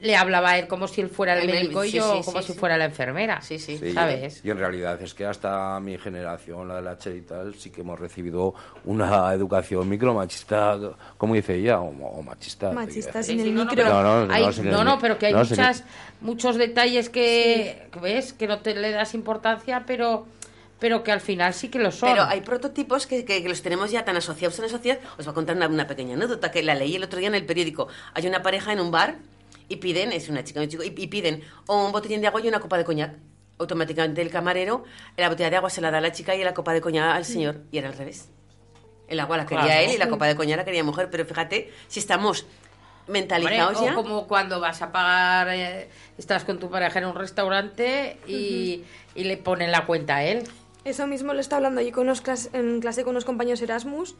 S5: le, hablaba a él como si él fuera el médico y
S1: sí,
S5: yo
S1: sí,
S5: como
S1: sí,
S5: si
S1: sí.
S5: fuera la enfermera.
S1: Sí, sí.
S7: Sí,
S5: ¿Sabes?
S7: Y en realidad es que hasta mi generación, la de la Che y tal, sí que hemos recibido una educación micromachista, como dice ella, o, o machista.
S2: Machista, sin el
S5: no,
S2: micro.
S7: No, no,
S5: hay-
S7: no,
S5: no, pero que hay
S7: no, sin el-
S5: muchas, muchos detalles que, ves que no te le das importancia, pero, pero que al final sí que lo son.
S1: Pero hay prototipos que, que- que los tenemos ya tan asociados en la sociedad. Os voy a contar una, una pequeña anécdota que la leí el otro día en el periódico. Hay una pareja en un bar y piden, es una chica y un chico, y, y piden un botellín de agua y una copa de coñac. Automáticamente el camarero, la botella de agua se la da a la chica y la copa de coñac al señor. Y era al revés. El agua la quería
S5: Claro.
S1: él y la copa de coñac la quería mujer. Pero fíjate, si estamos
S5: Hombre,
S1: mentalizados
S5: o
S1: ya.
S5: como cuando vas a pagar, eh, estás con tu pareja en un restaurante y, y le ponen la cuenta a él.
S2: Eso mismo lo está hablando yo con unos clas- en clase con unos compañeros Erasmus.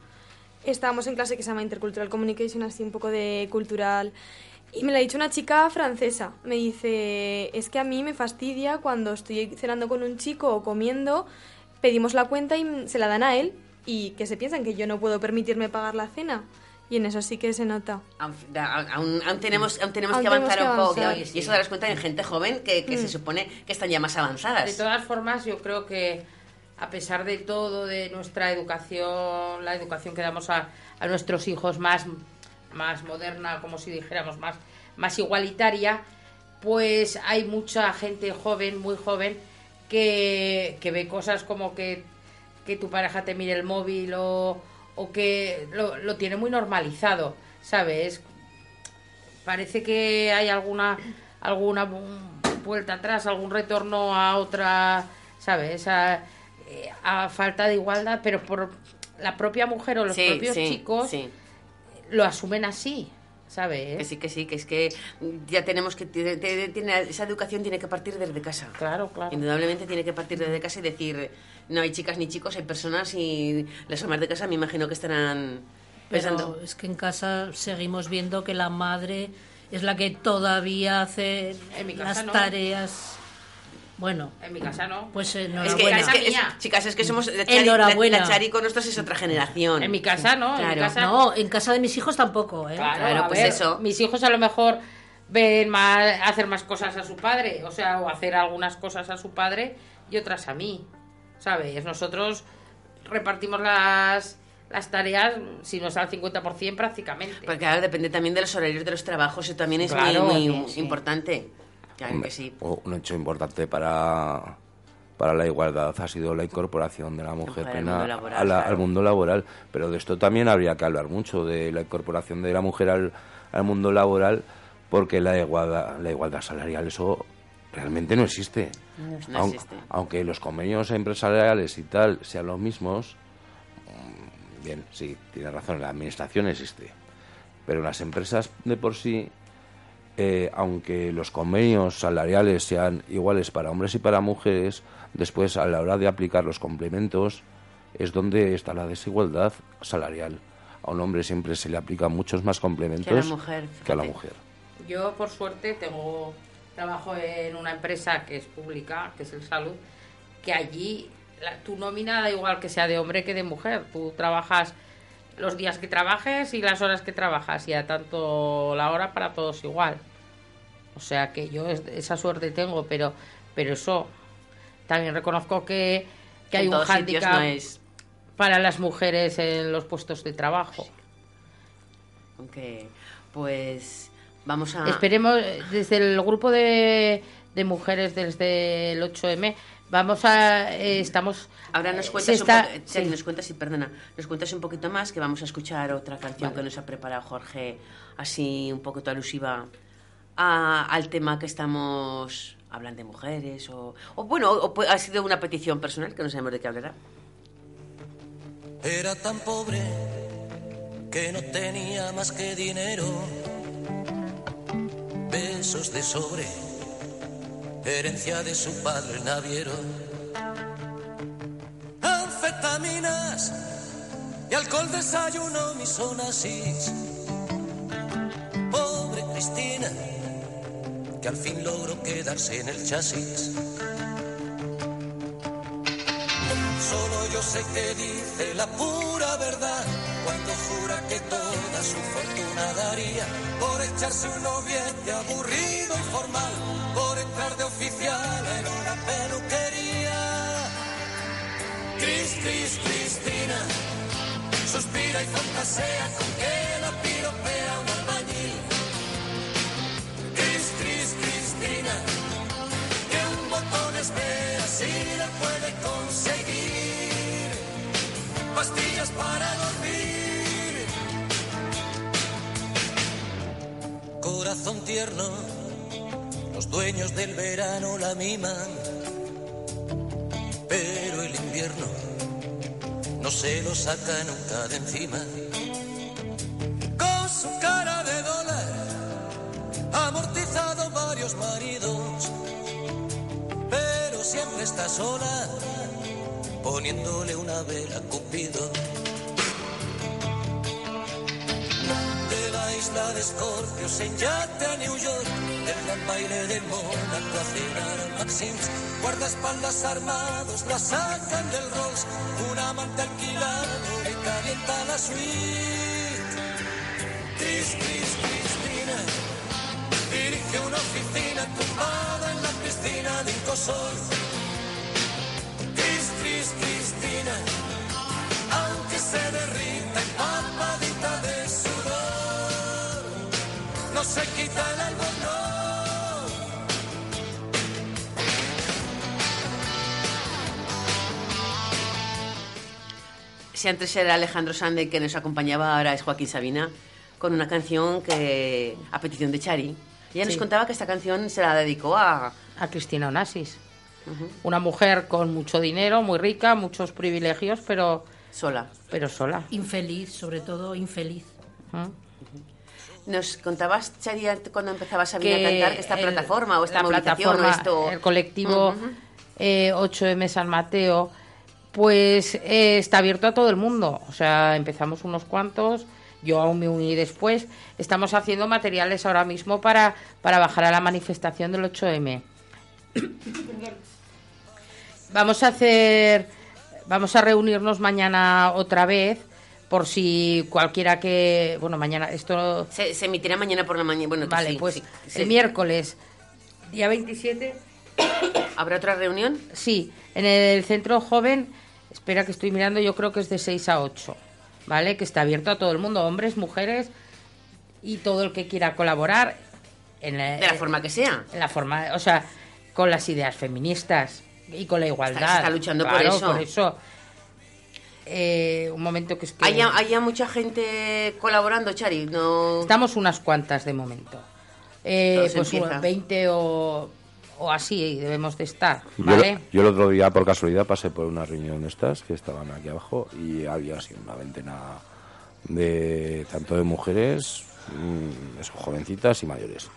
S2: Estábamos en clase que se llama Intercultural Communication, así un poco de cultural. Y me lo ha dicho una chica francesa. Me dice, es que a mí me fastidia cuando estoy cenando con un chico o comiendo, pedimos la cuenta y se la dan a él y que se piensan que yo no puedo permitirme pagar la cena. Y en eso sí que se nota.
S1: Aún, aún- aún tenemos, aún tenemos
S2: Aún
S1: que avanzar
S2: tenemos
S1: un
S2: que
S1: poco.
S2: avanzar.
S1: Y eso darás cuenta en gente joven que, que se supone que están ya más avanzadas.
S5: De todas formas, yo creo que a pesar de todo, de nuestra educación, la educación que damos a, a nuestros hijos más, más moderna, como si dijéramos, más, más igualitaria, pues hay mucha gente joven, muy joven, que, que ve cosas como que, que tu pareja te mire el móvil o, o que lo, lo tiene muy normalizado, ¿sabes? parece que hay alguna alguna vu- vuelta atrás, algún retorno a otra, ¿sabes? A, eh, a falta de igualdad, pero por la propia mujer o los
S1: Sí,
S5: propios
S1: sí,
S5: chicos
S1: sí.
S5: Lo asumen así, ¿sabes?
S1: Que sí, que sí, que es que ya tenemos que... tiene- tiene- esa educación tiene que partir desde casa.
S5: Claro, claro.
S1: Indudablemente tiene que partir desde casa y decir, no hay chicas ni chicos, hay personas y las amas de casa me imagino que estarán pensando...
S3: Pero es que en casa seguimos viendo que la madre es la que todavía hace las
S5: no.
S3: tareas. Bueno,
S5: En mi casa no.
S3: pues
S1: Es que,
S3: enhorabuena.
S1: es que- es- chicas, es que somos... La Chari,
S3: Enhorabuena.
S1: La, la Chari con nosotros es otra generación.
S5: En mi casa no, en mi
S1: Claro.
S5: casa
S3: No, en casa de mis hijos tampoco, ¿eh?
S5: Claro,
S1: Claro, pues
S5: ver,
S1: eso.
S5: Mis hijos a lo mejor ven más, hacer más cosas a su padre, o sea, o hacer algunas cosas a su padre y otras a mí, ¿sabes? Nosotros repartimos las, las tareas, si no es al 50% prácticamente.
S1: Porque claro, depende también de los horarios de los trabajos, eso también es
S5: Claro,
S1: muy, muy
S5: sí, sí.
S1: importante. Claro
S7: Hombre,
S1: que sí.
S7: o Un hecho importante para, para la igualdad ha sido la incorporación de la mujer
S1: al
S7: plena
S1: mundo laboral,
S7: a la-
S1: claro.
S7: al mundo laboral. Pero de esto también habría que hablar mucho, de la incorporación de la mujer al, al mundo laboral, porque la igualdad, la igualdad salarial, eso realmente no existe.
S1: No
S7: Aun-
S1: existe.
S7: Aunque los convenios empresariales y tal sean los mismos, mm, bien, sí, tiene razón, la administración existe. Pero las empresas de por sí, eh, aunque los convenios salariales sean iguales para hombres y para mujeres, después a la hora de aplicar los complementos es donde está la desigualdad salarial. A un hombre siempre se le aplican muchos más complementos
S1: mujer,
S7: que a la mujer.
S5: Yo, por suerte, tengo trabajo en una empresa que es pública, que es el Salud, que allí la- tu nómina da igual que sea de hombre que de mujer. Tú trabajas los días que trabajes y las horas que trabajas, y a tanto la hora para todos igual. O sea que yo es- esa suerte tengo, pero, pero eso también reconozco que, que hay
S1: en
S5: un hándicap
S1: no es...
S5: para las mujeres en los puestos de trabajo.
S1: Aunque, pues, vamos a...
S5: Esperemos, eh, desde el grupo de, de mujeres desde el 8M, vamos a. eh, estamos.
S1: Ahora nos
S5: eh,
S1: cuentas,
S5: está-
S1: un poco, Chari,
S5: sí.
S1: nos cuentas, y perdona, nos cuentas un poquito más que vamos a escuchar otra canción que nos ha preparado Jorge, así un poquito alusiva a- al tema que estamos hablando de mujeres o, o bueno, o ha sido una petición personal que no sabemos de qué hablará.
S8: Era tan pobre que no tenía más que dinero, besos de sobre, herencia de su padre naviero.
S9: vitaminas y alcohol desayuno mis onasis. Pobre Cristina, que al fin logró quedarse en el chasis. Solo yo sé que dice la pura verdad cuando jura que toda su fortuna daría por echarse un noviete aburrido y formal, de oficial en una peluquería. Cris, Cris, Cristina, suspira y fantasea con que la piropea un albañil. Cris, Cris, Cristina, que un botón espera si le puede conseguir pastillas para dormir. Corazón tierno, dueños del verano la miman, pero el invierno no se lo saca nunca de encima. Con su cara de dólar, ha amortizado varios maridos, pero siempre está sola, poniéndole una vela a Cupido. La de Escorpios en yate a New York, del gran baile de Mónaco a cenar Maxim's, guardaespaldas armados la sacan del Rolls, un amante alquilado le calienta la suite. Cris, Cris, Cristina, dirige una oficina tumbada en la piscina de Incosol. Cris, Cris, Cristina,
S1: Si antes era Alejandro Sande que nos acompañaba, ahora es Joaquín Sabina, con una canción que a petición de Chari. Ella nos contaba que esta canción se la dedicó a...
S5: a Cristina Onassis. Una mujer con mucho dinero, muy rica, muchos privilegios, pero
S1: sola.
S5: Pero sola.
S3: Infeliz, sobre todo infeliz.
S1: Nos contabas, Chari, cuando empezaba Sabina a cantar, que esta
S5: el-
S1: plataforma o esta
S5: la
S1: movilización
S5: plataforma,
S1: o esto...
S5: el colectivo
S1: Ujú.
S5: eh, 8M San Mateo, pues eh, está abierto a todo el mundo. O sea, empezamos unos cuantos, yo aún me uní después. Estamos haciendo materiales ahora mismo para, para bajar a la manifestación del 8M. Vamos a hacer, vamos a reunirnos mañana otra vez por si cualquiera que, bueno, mañana esto
S1: Se, se emitirá mañana por la mañana. Bueno,
S5: Vale,
S1: sí,
S5: pues
S1: sí,
S5: el miércoles, día 27,
S1: ¿Habrá otra reunión?
S5: sí, en el centro joven, espera que estoy mirando, yo creo que es de 6 a 8, ¿vale? Que está abierto a todo el mundo, hombres, mujeres y todo el que quiera colaborar. En la,
S1: De la forma que sea.
S5: En la forma, o sea, con las ideas feministas y con la igualdad.
S1: Está- se está luchando por eso.
S5: por eso. Eh, un momento que es que...
S1: ¿Hay, ya- hay ya mucha gente colaborando, Chari? No...
S5: Estamos unas cuantas de momento. Eh, pues
S1: empieza.
S5: unos 20 o, o así debemos de estar,
S7: Yo,
S5: ¿vale?
S7: yo el otro día, por casualidad, pasé por una reunión de estas que estaban aquí abajo y había así una veintena de tanto de mujeres, mm, eso, jovencitas y mayores.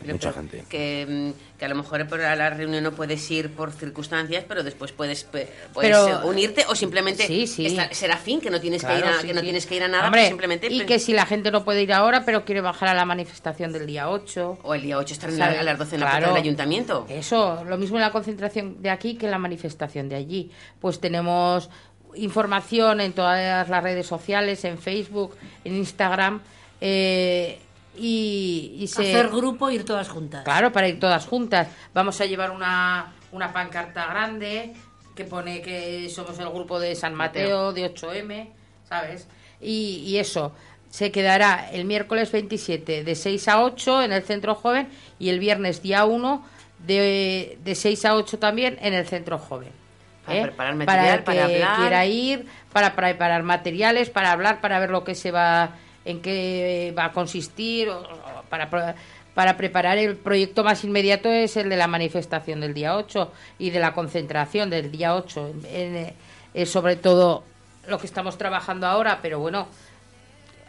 S1: Pero-
S7: Mucha gente.
S1: Que, mm, que a lo mejor a la reunión no puedes ir por circunstancias, pero después puedes, puedes
S5: Pero-
S1: eh, unirte o simplemente
S5: Sí, sí.
S1: estar- ser afín, que no tienes que ir a,
S5: sí,
S1: que no
S5: sí.
S1: tienes que ir a nada,
S5: Hombre,
S1: pues simplemente
S5: y que si la gente no puede ir ahora, pero quiere bajar a la manifestación del día 8.
S1: O el día 8 estar la- a las 12 en la
S5: Claro.
S1: puerta del ayuntamiento.
S5: Eso, lo mismo en la concentración de aquí que en la manifestación de allí. Pues tenemos información en todas las redes sociales, en Facebook, en Instagram. eh, y, y se...
S3: Hacer grupo, ir todas juntas.
S5: Claro, para ir todas juntas. Vamos a llevar una, una pancarta grande que pone que somos el grupo de San Mateo, de 8M, ¿sabes? Y, y eso, se quedará el miércoles 27 de 6 a 8 en el Centro Joven y el viernes día 1 de, de 6 a 8 también en el Centro Joven.
S1: Para
S5: ¿eh?
S1: preparar material,
S5: para el que
S1: para hablar.
S5: quiera ir, para preparar materiales, para hablar, para ver lo que se va, en qué va a consistir, o- o para, pro- para preparar el proyecto más inmediato es el de la manifestación del día 8 y de la concentración del día 8. En- en- es sobre todo lo que estamos trabajando ahora, pero bueno,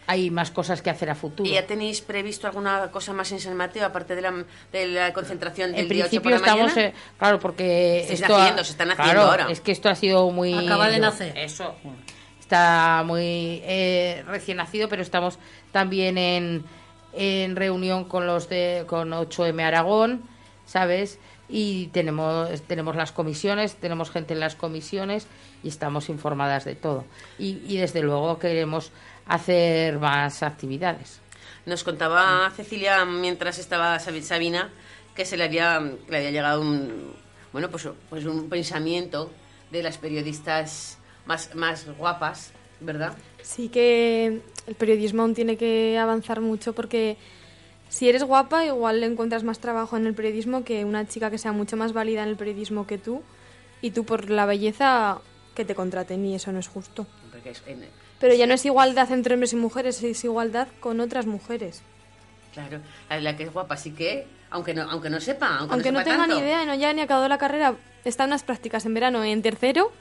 S5: hay más cosas que hacer a futuro.
S1: ¿Y ya tenéis previsto alguna cosa más en San Mateo, aparte de la, de la concentración del
S5: en
S1: día 8
S5: principio
S1: por la
S5: estamos,
S1: mañana?
S5: eh, claro, porque esto ha-
S1: haciendo, se están haciendo
S5: claro,
S1: ahora.
S5: Es que esto ha sido muy
S3: Acaba de nacer.
S5: Eso. Está muy eh, recién nacido, pero estamos también en, en reunión con los de con 8M Aragón, ¿sabes? Y tenemos tenemos las comisiones, tenemos gente en las comisiones y estamos informadas de todo. Y, y desde luego queremos hacer más actividades.
S1: Nos contaba Cecilia mientras estaba Sabi- Sabina que se le había, le había llegado un bueno pues, pues un pensamiento de las periodistas más, más guapas, ¿verdad?
S2: Sí que el periodismo aún tiene que avanzar mucho porque si eres guapa igual encuentras más trabajo en el periodismo que una chica que sea mucho más válida en el periodismo que tú y tú por la belleza que te contraten y eso no es justo.
S1: Es- en-
S2: Pero ya no es igualdad entre hombres y mujeres, es igualdad con otras mujeres.
S1: claro, la, que es guapa sí que, aunque no, aunque no sepa, aunque,
S2: Aunque no,
S1: sepa
S2: tenga
S1: tanto.
S2: ni idea no haya ni acabado la carrera, está en unas prácticas en verano en tercero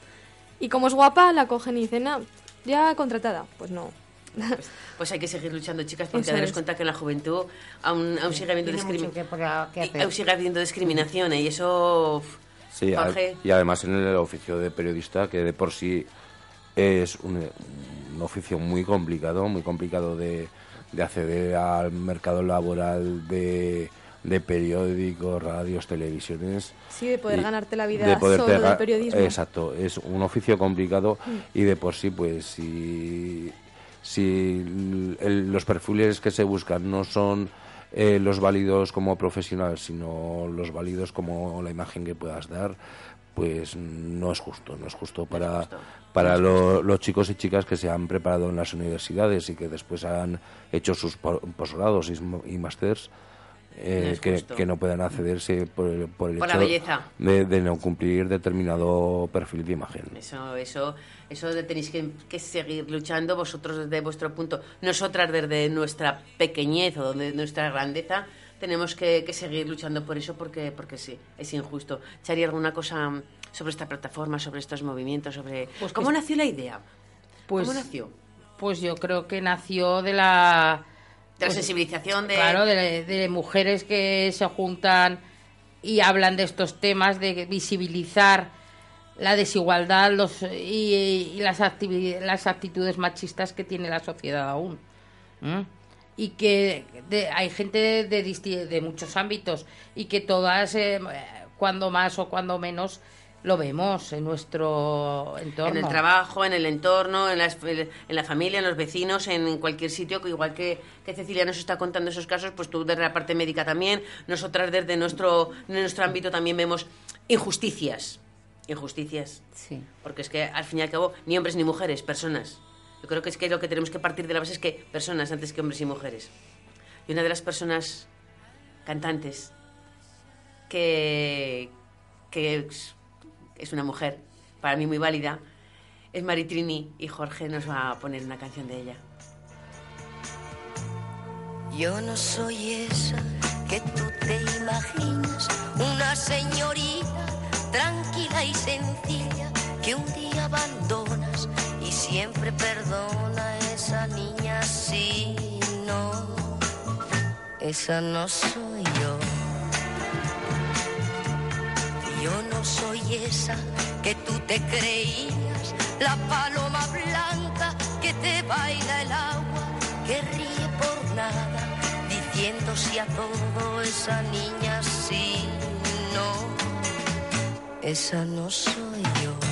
S2: y como es guapa la cogen y dicen, "Ah, ya contratada. Pues no.
S1: Pues, pues hay que seguir luchando, chicas, porque daros cuenta que en la juventud aún, aún sigue habiendo
S4: que.
S1: Aún sigue habiendo discriminación ¿eh? y eso...
S7: Sí,
S1: Jorge.
S7: y además en el oficio de periodista, que de por sí es un, un oficio muy complicado, muy complicado de, de acceder al mercado laboral de, de periódicos, radios, televisiones.
S2: Sí, de poder
S7: y
S2: ganarte la vida
S7: de
S2: solo periodismo.
S7: Exacto, es un oficio complicado y de por sí, pues si, si el- los perfiles que se buscan no son eh, los válidos como profesional, sino los válidos como la imagen que puedas dar, pues no es justo, no es justo para,
S1: justo.
S7: para lo- los chicos y chicas que se han preparado en las universidades y que después han hecho sus po- posgrados y, y másters. Eh,
S1: No
S7: que, no puedan accederse por el, por el
S1: Por la
S7: hecho
S1: belleza.
S7: de, de no cumplir determinado perfil de imagen.
S1: Eso, eso, eso de tenéis que, que seguir luchando vosotros desde vuestro punto. Nosotras desde nuestra pequeñez o de nuestra grandeza tenemos que, que seguir luchando por eso porque, porque sí, es injusto. Chari, ¿alguna cosa sobre esta plataforma, sobre estos movimientos, sobre
S5: Pues
S1: cómo
S5: es-
S1: nació la idea?
S5: Pues,
S1: ¿Cómo nació?
S5: Pues yo creo que nació de la
S1: De la
S5: pues,
S1: sensibilización de...
S5: Claro, de, de mujeres que se juntan y hablan de estos temas, de visibilizar la desigualdad los, y, y las, las actitudes machistas que tiene la sociedad aún. Y que de- hay gente de, de muchos ámbitos y que todas, eh, cuando más o cuando menos, lo vemos en nuestro entorno.
S1: En el trabajo, en el entorno, en la, en la familia, en los vecinos, en cualquier sitio, que igual que, que Cecilia nos está contando esos casos, pues tú desde la parte médica también, nosotras desde nuestro, nuestro ámbito también vemos injusticias. Injusticias.
S6: Sí.
S1: Porque es que al fin y al cabo, ni hombres ni mujeres, personas. Yo creo que es que lo que tenemos que partir de la base es que personas antes que hombres y mujeres. Y una de las personas cantantes que, que es, una mujer, para mí muy válida, es Maritrini y Jorge nos va a poner una canción de ella.
S10: Yo no soy esa que tú te imaginas, una señorita tranquila y sencilla que un día abandonas y siempre perdona a esa niña si no, esa no soy yo. Yo no soy esa que tú te creías, la paloma blanca que te baila el agua, que ríe por nada, diciendo si a todo esa niña sí, no, esa no soy yo.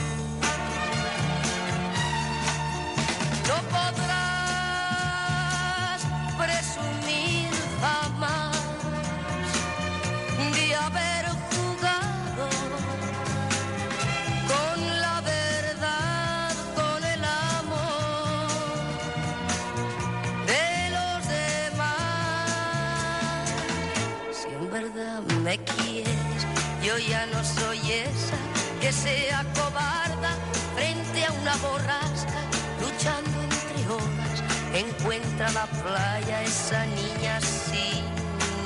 S10: Que sea cobarda frente a una borrasca, luchando entre olas. Encuentra la playa esa niña, sí,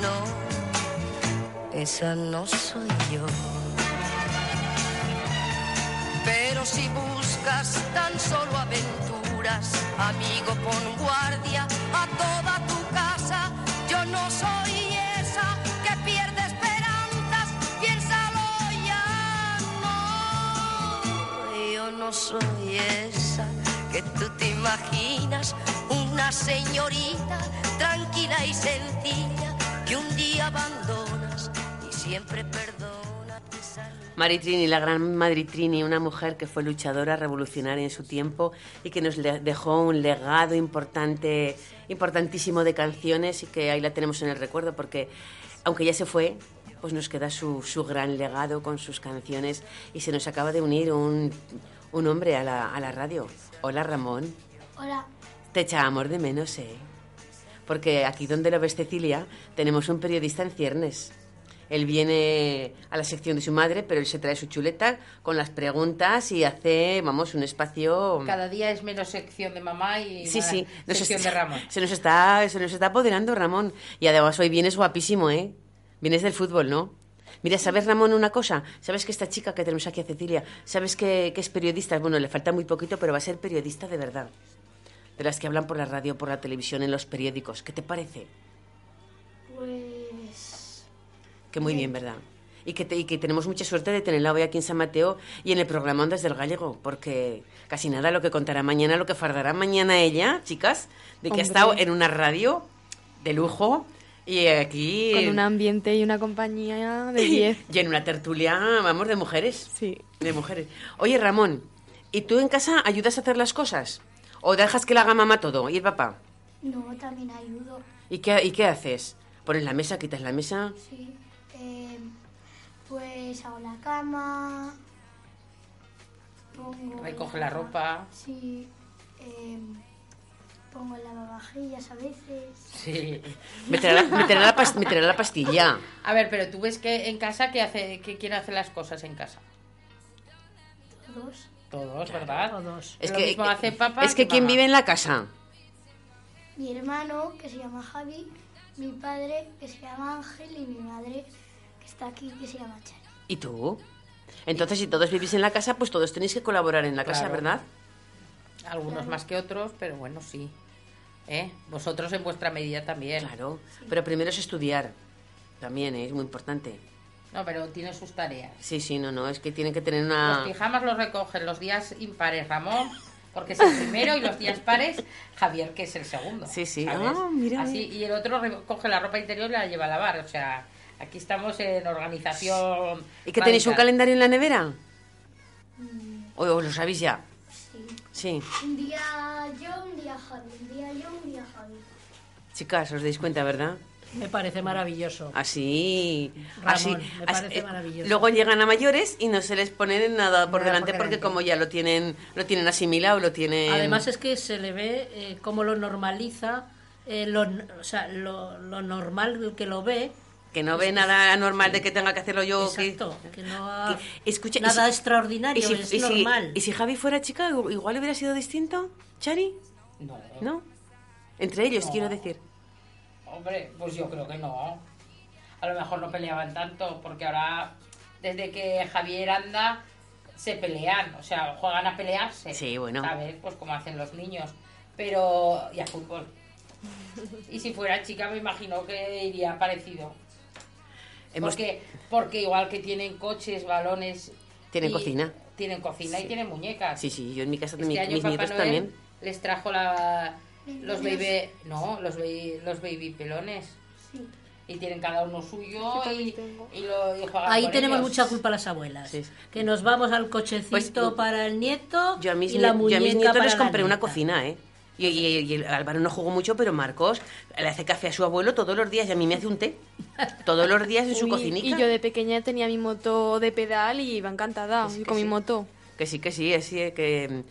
S10: no, esa no soy yo. Pero si buscas tan solo aventuras, amigo, pon guardia, soy esa que tú te imaginas, una señorita tranquila y sencilla que un día abandonas y siempre perdona.
S1: Maritrini, la gran Madritrini, una mujer que fue luchadora revolucionaria en su tiempo y que nos dejó un legado importante, importantísimo de canciones y que ahí la tenemos en el recuerdo porque aunque ya se fue, pues nos queda su, su gran legado con sus canciones y se nos acaba de unir un un hombre a la, a la radio. Hola Ramón,
S11: Hola.
S1: te echábamos de menos, ¿eh? Porque aquí donde lo ves Cecilia tenemos un periodista en ciernes. Él viene a la sección de su madre, pero él se trae su chuleta con las preguntas y hace, vamos, un espacio...
S5: Cada día es menos sección de mamá y
S1: Sí, sí,
S5: sección
S1: está-
S5: de Ramón.
S1: Se nos, está, se nos está apoderando Ramón. Y además hoy vienes guapísimo, ¿eh? Vienes del fútbol, ¿no? Mira, ¿sabes, Ramón, una cosa? ¿Sabes que esta chica que tenemos aquí a Cecilia, ¿sabes que, que es periodista? Bueno, le falta muy poquito, pero va a ser periodista de verdad. De las que hablan por la radio, por la televisión, en los periódicos. ¿Qué te parece?
S11: Pues.
S1: Que muy bien, ¿verdad? Y que, te- y que tenemos mucha suerte de tenerla hoy aquí en San Mateo y en el programa Ondas del Gallego, porque casi nada lo que contará mañana, lo que fardará mañana ella, chicas, de que
S2: Hombre.
S1: ha estado en una radio de lujo y aquí...
S2: Con un ambiente y una compañía de 10.
S1: Y en una tertulia, vamos, de mujeres.
S2: Sí.
S1: De mujeres. Oye, Ramón, ¿y tú en casa ayudas a hacer las cosas? ¿O dejas que la haga mamá todo y el papá?
S11: No, también ayudo.
S1: ¿Y qué, ¿Y qué haces? ¿Pones la mesa, quitas la mesa?
S11: Sí. Eh, pues hago la cama. Pongo.
S5: Recoge la ropa.
S11: Sí. eh, pongo el lavavajillas a veces.
S5: Sí.
S1: Meterá la, meterá la pas- meterá la pastilla.
S5: A ver, pero tú ves que en casa, que hace, que quién hace las cosas en casa?
S11: Todos.
S5: Todos, ¿verdad?
S3: Todos.
S1: Es
S5: Lo
S1: que,
S5: mismo hace papá
S1: es que ¿quién
S5: mamá.
S1: vive en la casa?
S11: Mi hermano, que se llama Javi. Mi padre, que se llama Ángel. Y mi madre, que está aquí, que se llama Chari.
S1: ¿Y tú? Entonces, si todos vivís en la casa, pues todos tenéis que colaborar en la casa,
S5: Claro.
S1: ¿verdad?
S5: Algunos más que otros, pero bueno, sí. ¿Eh? Vosotros en vuestra medida también.
S1: Claro. Pero primero es estudiar. También ¿eh? es muy importante.
S5: No, pero tiene sus tareas.
S1: Sí, sí, no, no, es que tienen que tener
S5: Los
S1: una...
S5: pijamas los recogen los días impares Ramón, porque es el primero, y los días pares Javier, que es el segundo.
S1: Sí, sí.
S5: ¿sabes?
S1: Ah, mira,
S5: Así, y el otro recoge la ropa interior y la lleva a lavar. O sea, aquí estamos en organización.
S1: ¿Y que tenéis un calendario en la nevera? ¿O, o lo sabéis ya?
S11: Sí. Un día yo, un día Javi. Un día yo, un día Javi.
S1: Chicas, os dais cuenta, ¿verdad?
S3: Me parece maravilloso.
S1: Así,
S3: Ramón,
S1: así,
S3: me
S1: así-
S3: parece
S1: eh,
S3: maravilloso.
S1: Luego llegan a mayores y no se les pone nada por
S5: Nada
S1: delante
S5: por
S1: porque como ya lo tienen, lo tienen asimilado, lo tienen.
S3: Además es que se le ve eh, cómo lo normaliza, eh, lo, o sea, lo, lo normal que lo ve.
S1: Que no ve nada anormal de que tenga que hacerlo yo. que-
S3: Exacto, que no ha-
S1: que- escucha, y
S3: nada
S1: si-
S3: extraordinario,
S1: y si,
S3: es
S1: y si-
S3: normal.
S1: y si Javi fuera chica, igual hubiera sido distinto, Chari,
S5: No,
S1: ¿no? Entre ellos,
S5: No.
S1: quiero decir.
S5: hombre, pues yo creo que no. A lo mejor no peleaban tanto, porque ahora, desde que Javier anda, se pelean. O sea, juegan a pelearse.
S1: Sí, bueno.
S5: ¿Sabes? Pues como hacen los niños. Pero, y a fútbol. Y si fuera chica, me imagino que iría parecido.
S1: Hemos-
S5: Porque, porque igual que tienen coches, balones.
S1: Tienen
S5: y-
S1: cocina.
S5: Tienen cocina y tienen muñecas.
S1: Sí, sí, yo en mi casa,
S5: Este
S1: mi-
S5: año
S1: mis
S5: Papá
S1: nietos
S5: Noel
S1: también.
S5: les trajo la, los baby, no, los baby, los baby pelones.
S11: Sí.
S5: Y tienen cada uno suyo y, lo y juegan
S3: Ahí
S5: con
S3: tenemos
S5: ellos.
S3: mucha culpa las abuelas.
S1: Sí.
S3: Que nos vamos al cochecito
S1: Pues,
S3: para el nieto
S1: Yo a mis,
S3: y la
S1: yo a mis nietos
S3: para
S1: les compré una cocina, ¿eh? Y, y- y el Álvaro no jugó mucho, pero Marcos le hace café a su abuelo todos los días y a mí me hace un té. Todos los días en su
S2: Uy,
S1: cocinica.
S2: Y yo de pequeña tenía mi moto de pedal y iba encantada
S1: sí, que
S2: con mi
S1: sí.
S2: moto.
S1: Que sí, que sí, así que...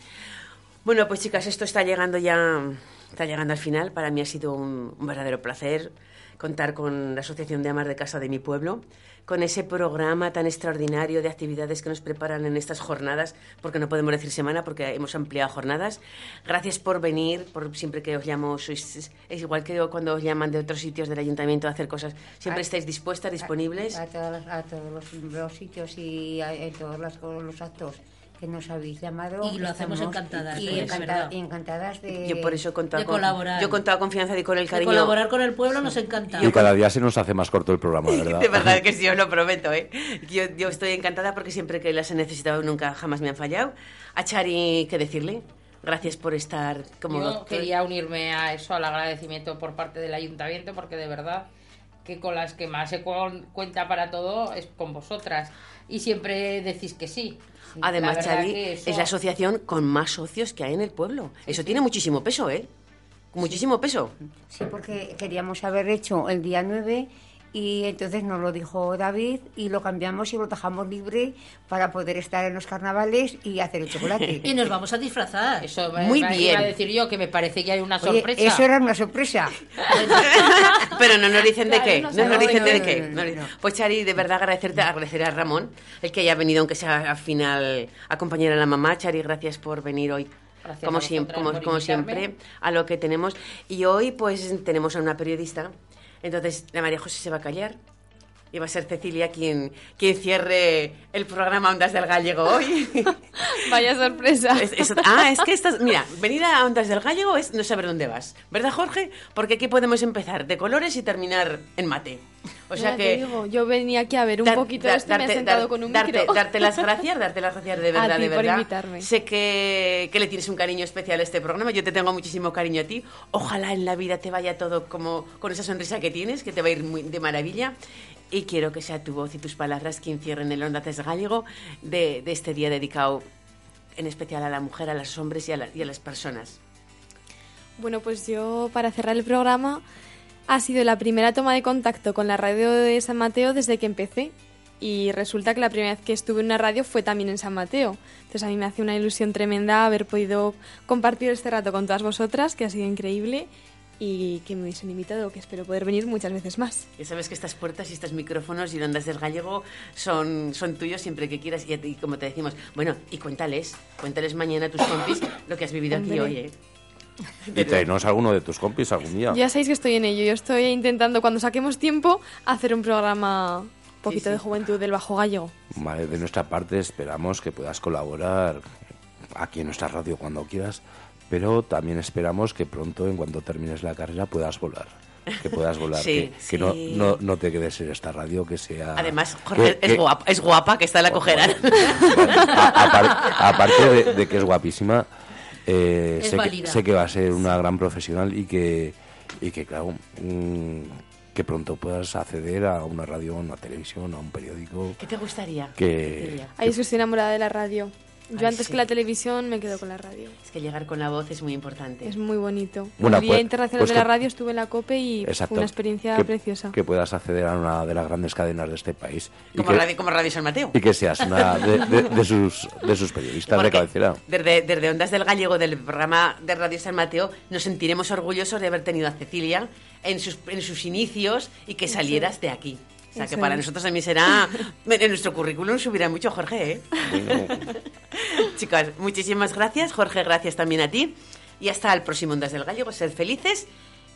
S1: Bueno, pues chicas, esto está llegando ya, está llegando al final. Para mí ha sido un, un verdadero placer contar con la Asociación de Amas de Casa de mi pueblo, con ese programa tan extraordinario de actividades que nos preparan en estas jornadas, porque no podemos decir semana, porque hemos ampliado jornadas. Gracias por venir, por siempre que os llamo, sois, es igual que cuando os llaman de otros sitios del ayuntamiento a hacer cosas, siempre
S4: A-
S1: estáis dispuestas, disponibles.
S4: A, a todas las- a todos los, los sitios y a, todos los, los actos que nos habéis llamado.
S3: Y lo hacemos encantadas,
S4: Y encanta- encantadas de...
S1: Yo por eso
S3: de
S1: con,
S3: colaborar.
S1: yo he contado confianza y con el
S3: De
S1: cariño.
S3: colaborar con el pueblo nos encanta.
S7: Y cada día se nos hace más corto el programa, de verdad.
S1: De verdad que sí, os lo prometo, ¿eh? Yo, yo estoy encantada porque siempre que las he necesitado nunca jamás me han fallado. A Chari, ¿qué decirle? Gracias por estar como
S5: Yo
S1: doctor.
S5: quería unirme a eso, al agradecimiento por parte del ayuntamiento, porque de verdad que con las que más se cu- cuenta para todo es con vosotras. Y siempre decís que sí.
S1: Además,
S5: que eso-
S1: es la asociación con más socios que hay en el pueblo. Eso tiene muchísimo peso, ¿eh? Muchísimo peso.
S4: Sí, porque queríamos haber hecho el día 9 y entonces nos lo dijo David y lo cambiamos y lo dejamos libre para poder estar en los carnavales y hacer el chocolate.
S3: Y nos vamos a disfrazar.
S5: Eso me,
S1: Muy
S5: me
S1: bien.
S5: iba a decir yo, que me parece que hay una
S4: Oye,
S5: sorpresa.
S4: eso era una sorpresa.
S1: Pero no nos dicen de qué.
S2: no
S1: nos dicen de qué. Pues Chari, de verdad agradecerte, agradecer a Ramón, el que haya venido, aunque sea al final, a acompañar a la mamá. Chari, gracias por venir hoy.
S5: Gracias
S1: como siempre, como, como siempre, a lo que tenemos. Y hoy, pues, tenemos a una periodista. Entonces, la María José se va a callar. Y va a ser Cecilia quien, quien cierre el programa Ondas del Gallego hoy.
S2: Vaya sorpresa.
S1: Es- eso- ah, es que estás. Mira, venir a Ondas del Gallego es no saber dónde vas. ¿Verdad, Jorge? Porque aquí podemos empezar de colores y terminar en mate. O sea
S2: te
S1: que.
S2: digo, yo venía aquí a ver un
S1: dar-
S2: poquito
S1: dar-
S2: esto y me he
S1: darte-
S2: sentado
S1: dar-
S2: con un
S1: darte,
S2: micro.
S1: darte las gracias, darte las gracias de verdad,
S2: A ti
S1: de
S2: por
S1: verdad.
S2: invitarme.
S1: Sé que, que le tienes un cariño especial a este programa. Yo te tengo muchísimo cariño a ti. Ojalá en la vida te vaya todo como con esa sonrisa que tienes, que te va a ir muy, de maravilla. Y quiero que sea tu voz y tus palabras quien cierren el Ondas del Gallego de, de este día dedicado en especial a la mujer, a los hombres y a, la- y a las personas.
S2: Bueno, pues yo para cerrar el programa ha sido la primera toma de contacto con la radio de San Mateo desde que empecé. Y resulta que la primera vez que estuve en una radio fue también en San Mateo. Entonces a mí me hace una ilusión tremenda haber podido compartir este rato con todas vosotras, que ha sido increíble, y que me hubiesen invitado, que espero poder venir muchas veces más.
S1: Ya sabes que estas puertas y estos micrófonos y ondas del gallego son, son tuyos siempre que quieras. Y, ti, como te decimos, bueno, y cuéntales, cuéntales mañana a tus compis lo que has vivido aquí hoy. ¿eh?
S7: Y tráenos a alguno de tus compis algún día.
S2: Ya sabéis que estoy en ello. Yo estoy intentando, cuando saquemos tiempo, hacer un programa un poquito
S1: sí.
S2: de juventud del Bajo Gallego.
S7: Vale, de nuestra parte esperamos que puedas colaborar aquí en nuestra radio cuando quieras, pero también esperamos que pronto, en cuanto termines la carrera, puedas volar. Que puedas volar,
S1: Sí,
S7: que, que no, no, no te quedes en esta radio, que sea...
S1: Además, Jorge
S7: que-
S1: es,
S7: que-
S1: guapa, es guapa, que está la cogerán.
S7: Aparte de, de que es guapísima, eh,
S3: Es
S7: sé, que,
S3: válida.
S7: sé que va a ser una gran profesional y que, y que claro, mm, que pronto puedas acceder a una radio, a una televisión, a un periódico.
S1: ¿Qué te gustaría?
S7: Que-?
S2: Ahí es que estoy enamorada de la radio. Yo
S1: Ay,
S2: antes
S1: sí.
S2: que la televisión me quedo con la radio.
S1: Es que llegar con la voz es muy importante.
S2: Es muy bonito.
S7: Bueno,
S2: el Día
S7: pues-
S2: Internacional
S7: pues
S2: de la
S7: que-
S2: Radio estuve en la COPE y
S7: Exacto.
S2: fue una experiencia
S7: que,
S2: preciosa.
S7: Que puedas acceder a una de las grandes cadenas de este país. Y
S1: Como,
S7: que,
S1: radio, como Radio San Mateo.
S7: y que seas una de, de- de sus, de sus periodistas de cabecera.
S1: Desde, desde Ondas del Gallego, del programa de Radio San Mateo, nos sentiremos orgullosos de haber tenido a Cecilia en sus, en sus inicios y que salieras de aquí. O sea, que
S2: Eso
S1: para
S2: es.
S1: nosotros también será... En nuestro currículum subirá mucho Jorge, ¿eh? Chicos, muchísimas gracias. Jorge, gracias también a ti. Y hasta el próximo Ondas del Gallego. Sed felices.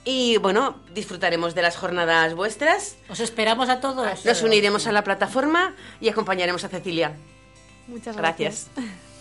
S1: Y bueno, disfrutaremos de las jornadas vuestras.
S3: Os esperamos a todos.
S1: Nos uniremos a la plataforma y acompañaremos a Cecilia.
S2: Muchas
S1: Gracias.
S2: gracias.